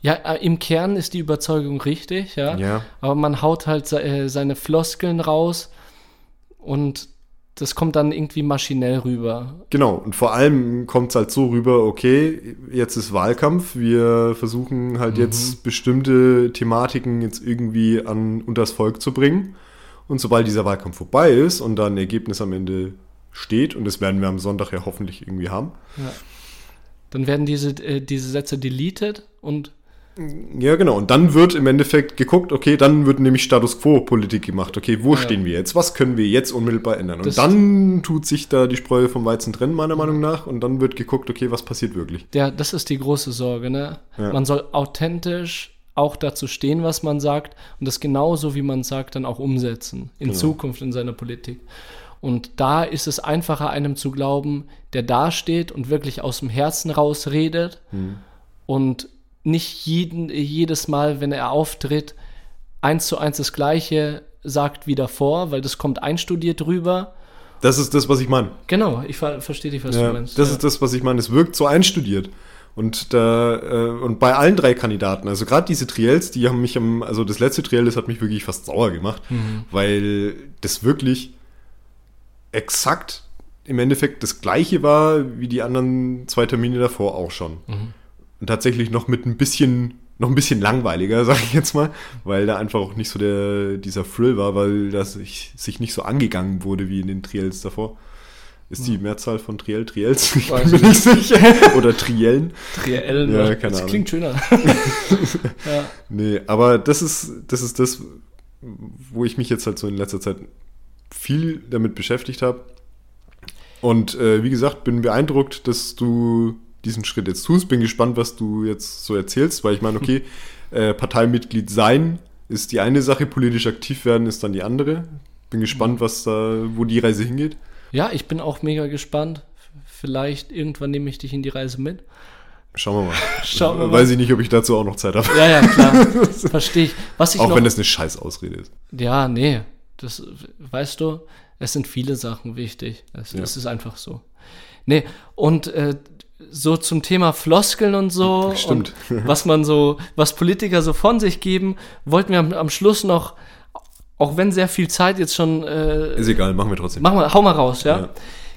Ja, äh, im Kern ist die Überzeugung richtig, ja. Ja. Aber man haut halt äh, seine Floskeln raus und das kommt dann irgendwie maschinell rüber. genau, und vor allem kommt es halt so rüber, okay, jetzt ist Wahlkampf, wir versuchen halt jetzt bestimmte Thematiken jetzt irgendwie an unters Volk zu bringen. Und sobald dieser Wahlkampf vorbei ist und dann ein Ergebnis am Ende steht, und das werden wir am Sonntag ja hoffentlich irgendwie haben, Dann werden diese, äh, diese Sätze deleted und Ja, genau. Und dann wird im Endeffekt geguckt, okay, dann wird nämlich Status Quo-Politik gemacht. Okay, wo stehen wir jetzt? Was können wir jetzt unmittelbar ändern? Und Das- dann tut sich da die Spreu vom Weizen trennen, meiner Meinung nach. Und dann wird geguckt, okay, was passiert wirklich? ja, das ist die große Sorge, ne? Ja. Man soll authentisch auch dazu stehen, was man sagt und das genauso, wie man sagt, dann auch umsetzen in Genau. Zukunft in seiner Politik. Und da ist es einfacher, einem zu glauben, der dasteht und wirklich aus dem Herzen raus redet Hm. und nicht jeden, jedes Mal, wenn er auftritt, eins zu eins das Gleiche sagt wie davor, weil das kommt einstudiert rüber. Das ist das, was ich meine. Genau, ich ver verstehe dich, was Ja, du meinst. das ja. ist das, was ich meine. Es wirkt so einstudiert. Und da, äh, und bei allen drei Kandidaten, also gerade diese Triels, die haben mich am, also das letzte Triel, das hat mich wirklich fast sauer gemacht, Mhm. weil das wirklich exakt im Endeffekt das gleiche war wie die anderen zwei Termine davor auch schon. Mhm. Und tatsächlich noch mit ein bisschen, noch ein bisschen langweiliger, (laughs) sage ich jetzt mal, weil da einfach auch nicht so der, dieser Thrill war, weil das sich, sich nicht so angegangen wurde wie in den Triels davor. Ist die Mehrzahl von Triel Triels? Ich bin mir nicht sicher. (laughs) Oder Triellen. Triellen, Ja, ne? keine das Ahnung. klingt schöner. (laughs) ja. Nee, aber das ist, das ist das, wo ich mich jetzt halt so in letzter Zeit viel damit beschäftigt habe. Und äh, wie gesagt, bin beeindruckt, dass du diesen Schritt jetzt tust. Bin gespannt, was du jetzt so erzählst, weil ich meine, okay, (laughs) äh, Parteimitglied sein ist die eine Sache, politisch aktiv werden ist dann die andere. Bin gespannt, was da, wo die Reise hingeht. ja, ich bin auch mega gespannt. Vielleicht irgendwann nehme ich dich in die Reise mit. Schauen wir mal. (laughs) Schauen wir mal. Weiß ich nicht, ob ich dazu auch noch Zeit habe. Ja, ja, klar. (laughs) Verstehe ich. Was ich Auch noch, wenn das eine scheiß Ausrede ist. Ja, nee. Das, weißt du, es sind viele Sachen wichtig. Es, Ja. es ist einfach so. Nee, und äh, so zum Thema Floskeln und so. (laughs) Stimmt. Und was man so, was Politiker so von sich geben, wollten wir am, am Schluss noch, auch wenn sehr viel Zeit jetzt schon äh, Ist egal, machen wir trotzdem. Mach mal, hau mal raus, ja? Ja.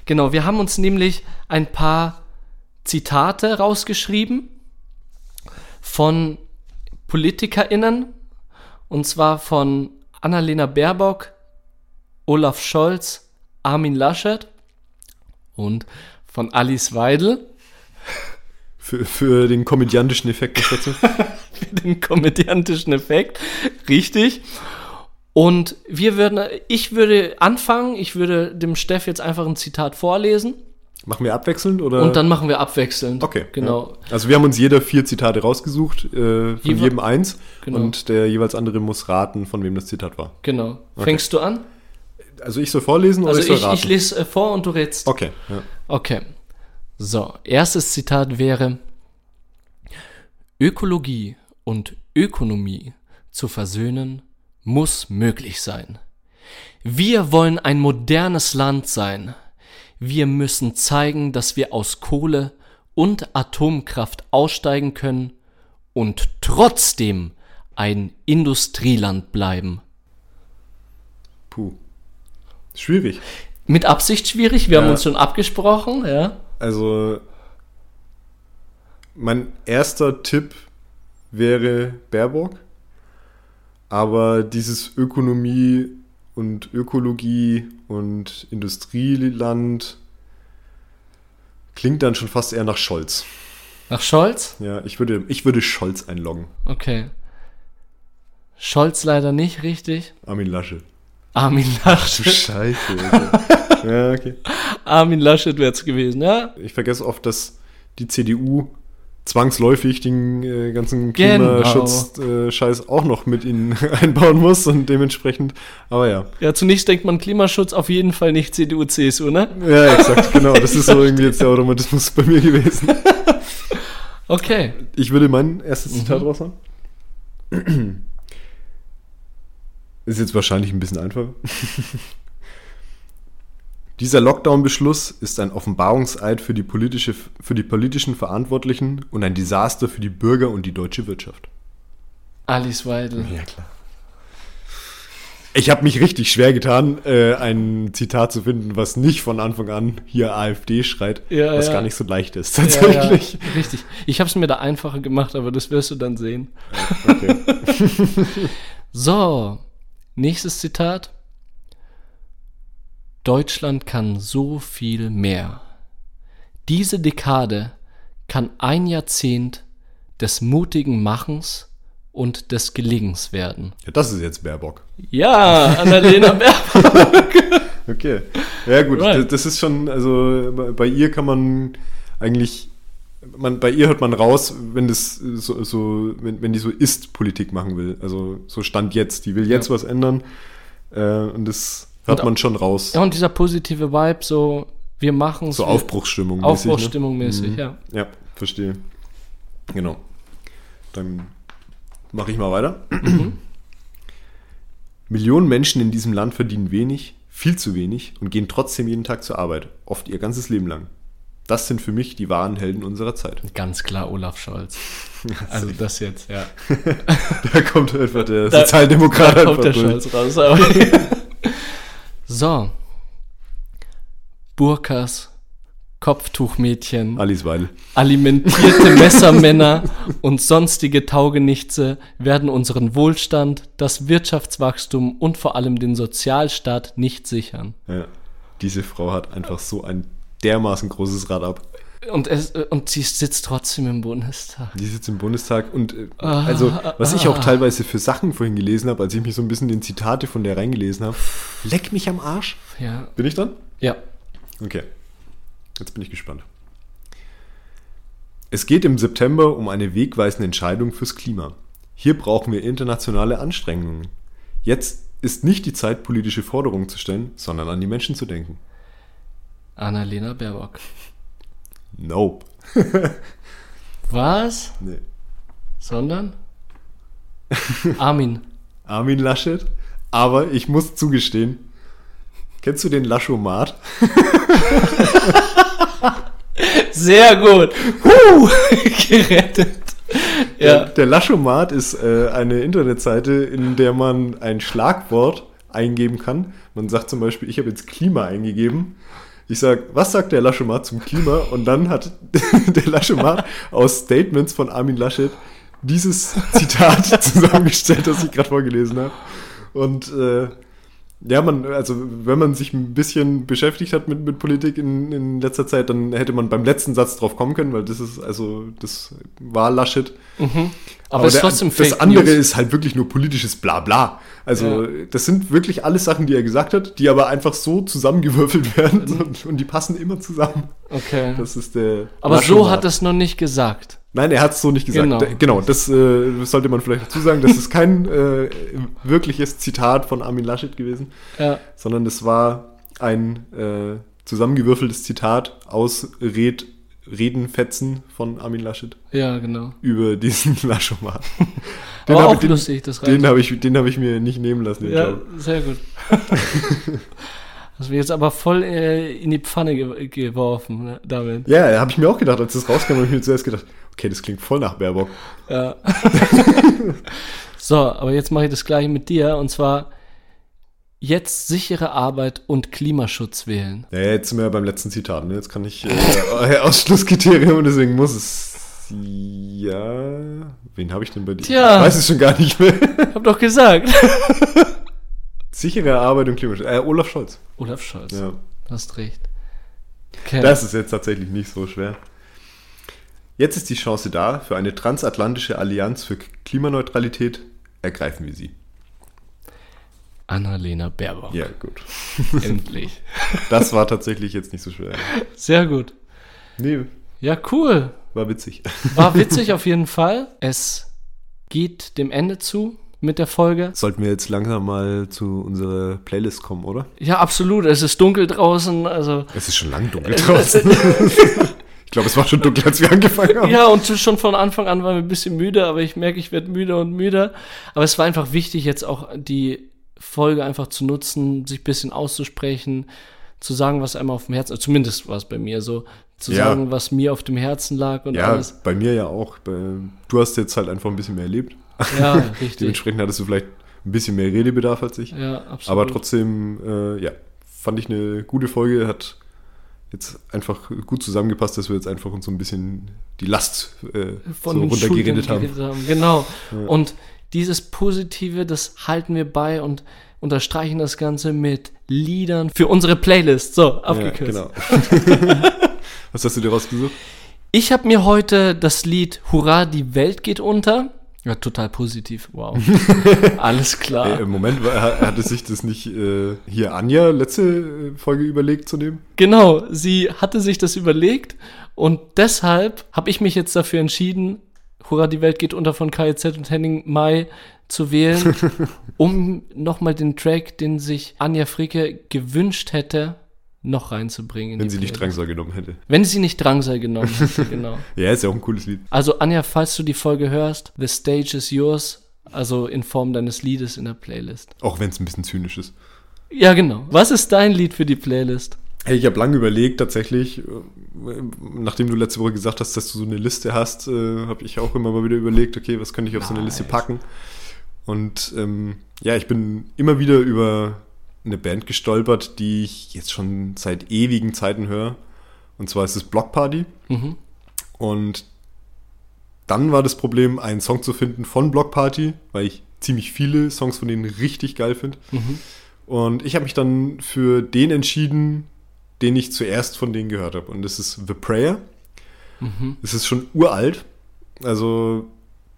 Genau, wir haben uns nämlich ein paar Zitate rausgeschrieben von PolitikerInnen und zwar von Annalena Baerbock, Olaf Scholz, Armin Laschet und von Alice Weidel Für, für den komödiantischen Effekt noch dazu. (laughs) für den komödiantischen Effekt. Richtig. Und wir würden, ich würde anfangen, ich würde dem Steff jetzt einfach ein Zitat vorlesen Machen wir abwechselnd oder? und dann machen wir abwechselnd. Okay. Genau. Ja. Also wir haben uns jeder vier Zitate rausgesucht, äh, von Jewe- jedem eins. Genau. Und der jeweils andere muss raten, von wem das Zitat war. Genau. Fängst du an? Also ich soll vorlesen oder Also ich soll ich, raten? ich lese äh, vor und du rätst. okay. Ja. Okay. So, erstes Zitat wäre: Ökologie und Ökonomie zu versöhnen, muss möglich sein. Wir wollen ein modernes Land sein. Wir müssen zeigen, dass wir aus Kohle und Atomkraft aussteigen können und trotzdem ein Industrieland bleiben. Puh. Schwierig. Mit Absicht schwierig, wir Ja. haben uns schon abgesprochen, ja. Also, mein erster Tipp wäre Baerbock. Aber dieses Ökonomie und Ökologie und Industrieland klingt dann schon fast eher nach Scholz. Nach Scholz? Ja, ich würde, ich würde Scholz einloggen. Okay. Scholz leider nicht richtig. Armin Laschet. Armin Du Laschet. Scheiße. (laughs) Ja, okay. Armin Laschet wäre es gewesen, ja? Ich vergesse oft, dass die CDU zwangsläufig den äh, ganzen Genau. Klimaschutz-Scheiß auch noch mit ihnen (laughs) einbauen muss und dementsprechend, aber ja. Ja, zunächst denkt man Klimaschutz auf jeden Fall nicht CDU, CSU, ne? Ja, exakt, genau. Das ist so (laughs) irgendwie jetzt der Automatismus bei mir gewesen. (laughs) Okay. Ich würde mein erstes Zitat raushauen. (clears throat) Ist jetzt wahrscheinlich ein bisschen einfacher. Dieser Lockdown-Beschluss ist ein Offenbarungseid für die, für die politischen Verantwortlichen und ein Desaster für die Bürger und die deutsche Wirtschaft. Alice Weidel. Ja, klar. Ich habe mich richtig schwer getan, äh, ein Zitat zu finden, was nicht von Anfang an hier AfD schreit, Ja, was ja. gar nicht so leicht ist, tatsächlich. ja, richtig. Ich habe es mir da einfacher gemacht, aber das wirst du dann sehen. Okay. (laughs) So, nächstes Zitat. Deutschland kann so viel mehr. Diese Dekade kann ein Jahrzehnt des mutigen Machens und des Gelingens werden. Ja, das ist jetzt Baerbock. Ja, Annalena (laughs) Baerbock. Okay. Ja, gut, Right. das, ist schon, also bei- bei ihr kann man eigentlich, man, bei ihr hört man raus, wenn das so, so wenn, wenn die so Ist-Politik machen will. Also so Stand jetzt, die will jetzt Ja. was ändern. Äh, und das hört Und- man schon raus. Ja, und dieser positive Vibe, so, wir machen so Aufbruchsstimmung. Aufbruchsstimmung mäßig. mäßig, Mhm. ja. Ja, verstehe. Genau. Dann mache ich mal weiter. Millionen Menschen in diesem Land verdienen wenig, viel zu wenig und gehen trotzdem jeden Tag zur Arbeit, oft ihr ganzes Leben lang. Das sind für mich die wahren Helden unserer Zeit. Ganz klar Olaf Scholz. (laughs) Also das jetzt, ja. (laughs) Da kommt einfach der Da- Sozialdemokrat Da kommt der durch. Scholz raus. (laughs) So. Burkas, Kopftuchmädchen, Alice Weidel. alimentierte (laughs) Messermänner und sonstige Taugenichtse werden unseren Wohlstand, das Wirtschaftswachstum und vor allem den Sozialstaat nicht sichern. Ja. Diese Frau hat einfach so ein dermaßen großes Rad ab. Und, es, und sie sitzt trotzdem im Bundestag. Die sitzt im Bundestag und äh, Ah, also was ich auch teilweise für Sachen vorhin gelesen habe, als ich mich so ein bisschen in Zitate von der reingelesen habe, leck mich am Arsch. Ja. Bin ich dran? Ja. Okay. Jetzt bin ich gespannt. Es geht im September um eine wegweisende Entscheidung fürs Klima. Hier brauchen wir internationale Anstrengungen. Jetzt ist nicht die Zeit, politische Forderungen zu stellen, sondern an die Menschen zu denken. Annalena Baerbock. Nope. (laughs) Was? Nee. Sondern? Armin. (laughs) Armin Laschet. Aber ich muss zugestehen, kennst du den Laschomat? (laughs) Sehr gut. Huh, gerettet. Der, Ja. der Laschomat ist äh, eine Internetseite, in der man ein Schlagwort eingeben kann. Man sagt zum Beispiel, ich habe jetzt Klima eingegeben. Ich sage, was sagt der Laschomat zum Klima? Und dann hat (laughs) der Laschomat aus Statements von Armin Laschet dieses Zitat (laughs) zusammengestellt, das ich gerade vorgelesen habe. Und äh, ja, man, also wenn man sich ein bisschen beschäftigt hat mit, mit Politik in, in letzter Zeit, dann hätte man beim letzten Satz drauf kommen können, weil das ist, also, das war Laschet. Aber, es ist der- trotzdem das andere News. ist halt wirklich nur politisches Blabla. Also, Ja. das sind wirklich alles Sachen, die er gesagt hat, die aber einfach so zusammengewürfelt (laughs) werden Mhm. und, und die passen immer zusammen. Okay. Das ist der. Aber so hat er es noch nicht gesagt. Nein, er hat es so nicht gesagt. Genau. Genau, das äh, sollte man vielleicht dazu sagen. Das ist kein (laughs) äh, wirkliches Zitat von Armin Laschet gewesen, Ja. sondern das war ein äh, zusammengewürfeltes Zitat aus Red Redenfetzen von Armin Laschet Ja, genau. über diesen (laughs) Laschomat. Aber hab auch ich- den- lustig, das Den reicht. habe ich, den hab ich mir nicht nehmen lassen, den Ja, Job. sehr gut. (laughs) Hast mir jetzt aber voll äh, in die Pfanne ge geworfen ne, damit. Ja, habe ich mir auch gedacht, als das rauskam, habe ich mir zuerst gedacht, okay, das klingt voll nach Baerbock. Ja. (laughs) so, aber jetzt mache ich das gleiche mit dir und zwar jetzt sichere Arbeit und Klimaschutz wählen. Ja, jetzt sind wir ja beim letzten Zitat, ne? Jetzt kann ich äh, (laughs) Ausschlusskriterium und deswegen muss es. Ja. Wen habe ich denn bei dir? Tja. Ich weiß es schon gar nicht mehr. (laughs) Hab doch gesagt. (laughs) Sichere Arbeit und Klimaschutz. Äh, Olaf Scholz. Olaf Scholz. Ja. Hast recht. Okay. Das ist jetzt tatsächlich nicht so schwer. Jetzt ist die Chance da für eine transatlantische Allianz für Klimaneutralität. Ergreifen wir sie. Annalena Baerbock. Ja, gut. (laughs) Endlich. Das war tatsächlich jetzt nicht so schwer. Sehr gut. Nee, Ja, cool. War witzig. (laughs) War witzig auf jeden Fall. Es geht dem Ende zu mit der Folge. Sollten wir jetzt langsam mal zu unserer Playlist kommen, oder? Ja, absolut. Es ist dunkel draußen. Also Es ist schon lang dunkel draußen. (laughs) ich glaube, es war schon dunkel, als wir angefangen haben. Ja, und schon von Anfang an waren wir ein bisschen müde, aber ich merke, ich werde müder und müder. Aber es war einfach wichtig, jetzt auch die Folge einfach zu nutzen, sich ein bisschen auszusprechen, zu sagen, was einem auf dem Herzen, zumindest war es bei mir so, zu Ja. sagen, was mir auf dem Herzen lag und Ja, alles. bei mir ja auch. Du hast jetzt halt einfach ein bisschen mehr erlebt. Ja, (laughs) richtig. Dementsprechend hattest du vielleicht ein bisschen mehr Redebedarf als ich. Ja, absolut. Aber trotzdem, äh, ja, fand ich eine gute Folge. Hat jetzt einfach gut zusammengepasst, dass wir jetzt einfach uns so ein bisschen die Last äh, von so runtergeredet haben. haben. Genau. Und dieses Positive, das halten wir bei und unterstreichen das Ganze mit Liedern für unsere Playlist. So, Ja, abgekürzt. genau. (laughs) Was hast du dir rausgesucht? Ich habe mir heute das Lied Hurra, die Welt geht unter. Ja, total positiv. Wow. (laughs) Alles klar. Ey, Im Moment hatte sich das nicht äh, hier Anja letzte äh, Folge überlegt zu nehmen? Genau, sie hatte sich das überlegt und deshalb habe ich mich jetzt dafür entschieden, Hurra, die Welt geht unter von KIZ und Henning Mai zu wählen, (laughs) um nochmal den Track, den sich Anja Fricke gewünscht hätte, noch reinzubringen. in Wenn sie nicht Playlist. Drangsal genommen hätte. Wenn sie nicht Drangsal genommen (laughs) hätte, genau. Ja, ist ja auch ein cooles Lied. Also Anja, falls du die Folge hörst, The Stage is yours, also in Form deines Liedes in der Playlist. Auch wenn es ein bisschen zynisch ist. Ja, genau. Was ist dein Lied für die Playlist? Hey, ich habe lange überlegt, tatsächlich, äh, nachdem du letzte Woche gesagt hast, dass du so eine Liste hast, äh, habe ich auch immer mal wieder überlegt, okay, was könnte ich auf so eine Liste Nice. packen? Und ähm, ja, ich bin immer wieder über eine Band gestolpert, die ich jetzt schon seit ewigen Zeiten höre. Und zwar ist es Block Party. Mhm. Und dann war das Problem, einen Song zu finden von Block Party, weil ich ziemlich viele Songs von denen richtig geil finde. Mhm. Und ich habe mich dann für den entschieden, den ich zuerst von denen gehört habe. Und das ist The Prayer. Mhm. Es ist schon uralt. Also,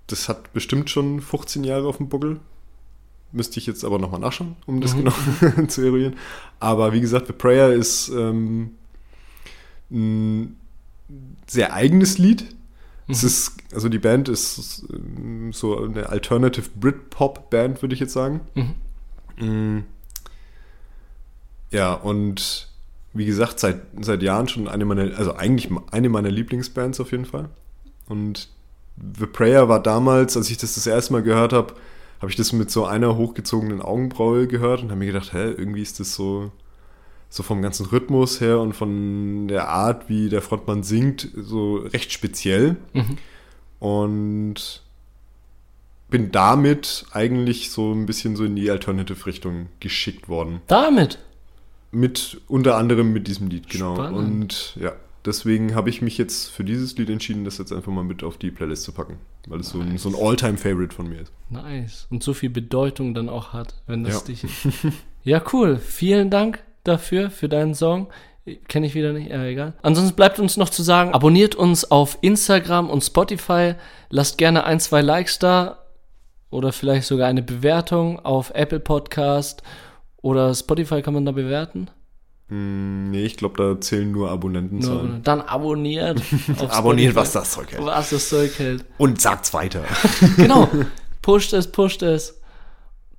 das hat bestimmt schon 15 Jahre auf dem Buckel. Müsste ich jetzt aber nochmal nachschauen, um das Mhm. genau (laughs) zu eruieren. Aber wie gesagt, The Prayer ist ähm, ein sehr eigenes Lied. Es Mhm. ist, also die Band ist ähm, so eine Alternative Britpop-Band, würde ich jetzt sagen. Mhm. Mm. Ja, und wie gesagt, seit, seit Jahren schon eine meiner, also eigentlich eine meiner Lieblingsbands auf jeden Fall. Und The Prayer war damals, als ich das das erste Mal gehört habe, habe ich das mit so einer hochgezogenen Augenbraue gehört und habe mir gedacht, hä, irgendwie ist das so, so vom ganzen Rhythmus her und von der Art, wie der Frontmann singt, so recht speziell. Mhm. Und bin damit eigentlich so ein bisschen so in die Alternative-Richtung geschickt worden. Damit. Mit unter anderem mit diesem Lied, genau. Spannend. Und ja, deswegen habe ich mich jetzt für dieses Lied entschieden, das jetzt einfach mal mit auf die Playlist zu packen. Weil es so ein, Nice. so ein All-Time-Favorite von mir ist. Nice. Und so viel Bedeutung dann auch hat, wenn das Ja. dich. ja, cool. Vielen Dank dafür, für deinen Song. Kenne ich wieder nicht, ja, egal. Ansonsten bleibt uns noch zu sagen, abonniert uns auf Instagram und Spotify. Lasst gerne ein, zwei Likes da oder vielleicht sogar eine Bewertung auf Apple Podcast oder Spotify kann man da bewerten. Hm, nee, ich glaube, da zählen nur Abonnentenzahlen. Nur, dann abonniert. (laughs) Abonniert, was das Zeug hält. Was das Zeug hält. Und sagt's weiter. (laughs) Genau. (laughs) Pusht es, pusht es.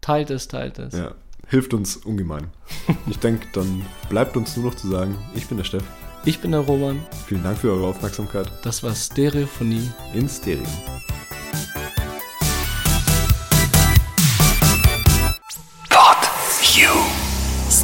Teilt es, teilt es. ja, hilft uns ungemein. Ich denke, dann bleibt uns nur noch zu sagen, ich bin der Steff. Ich bin der Roman. Vielen Dank für eure Aufmerksamkeit. Das war Stereophonie in Stereo.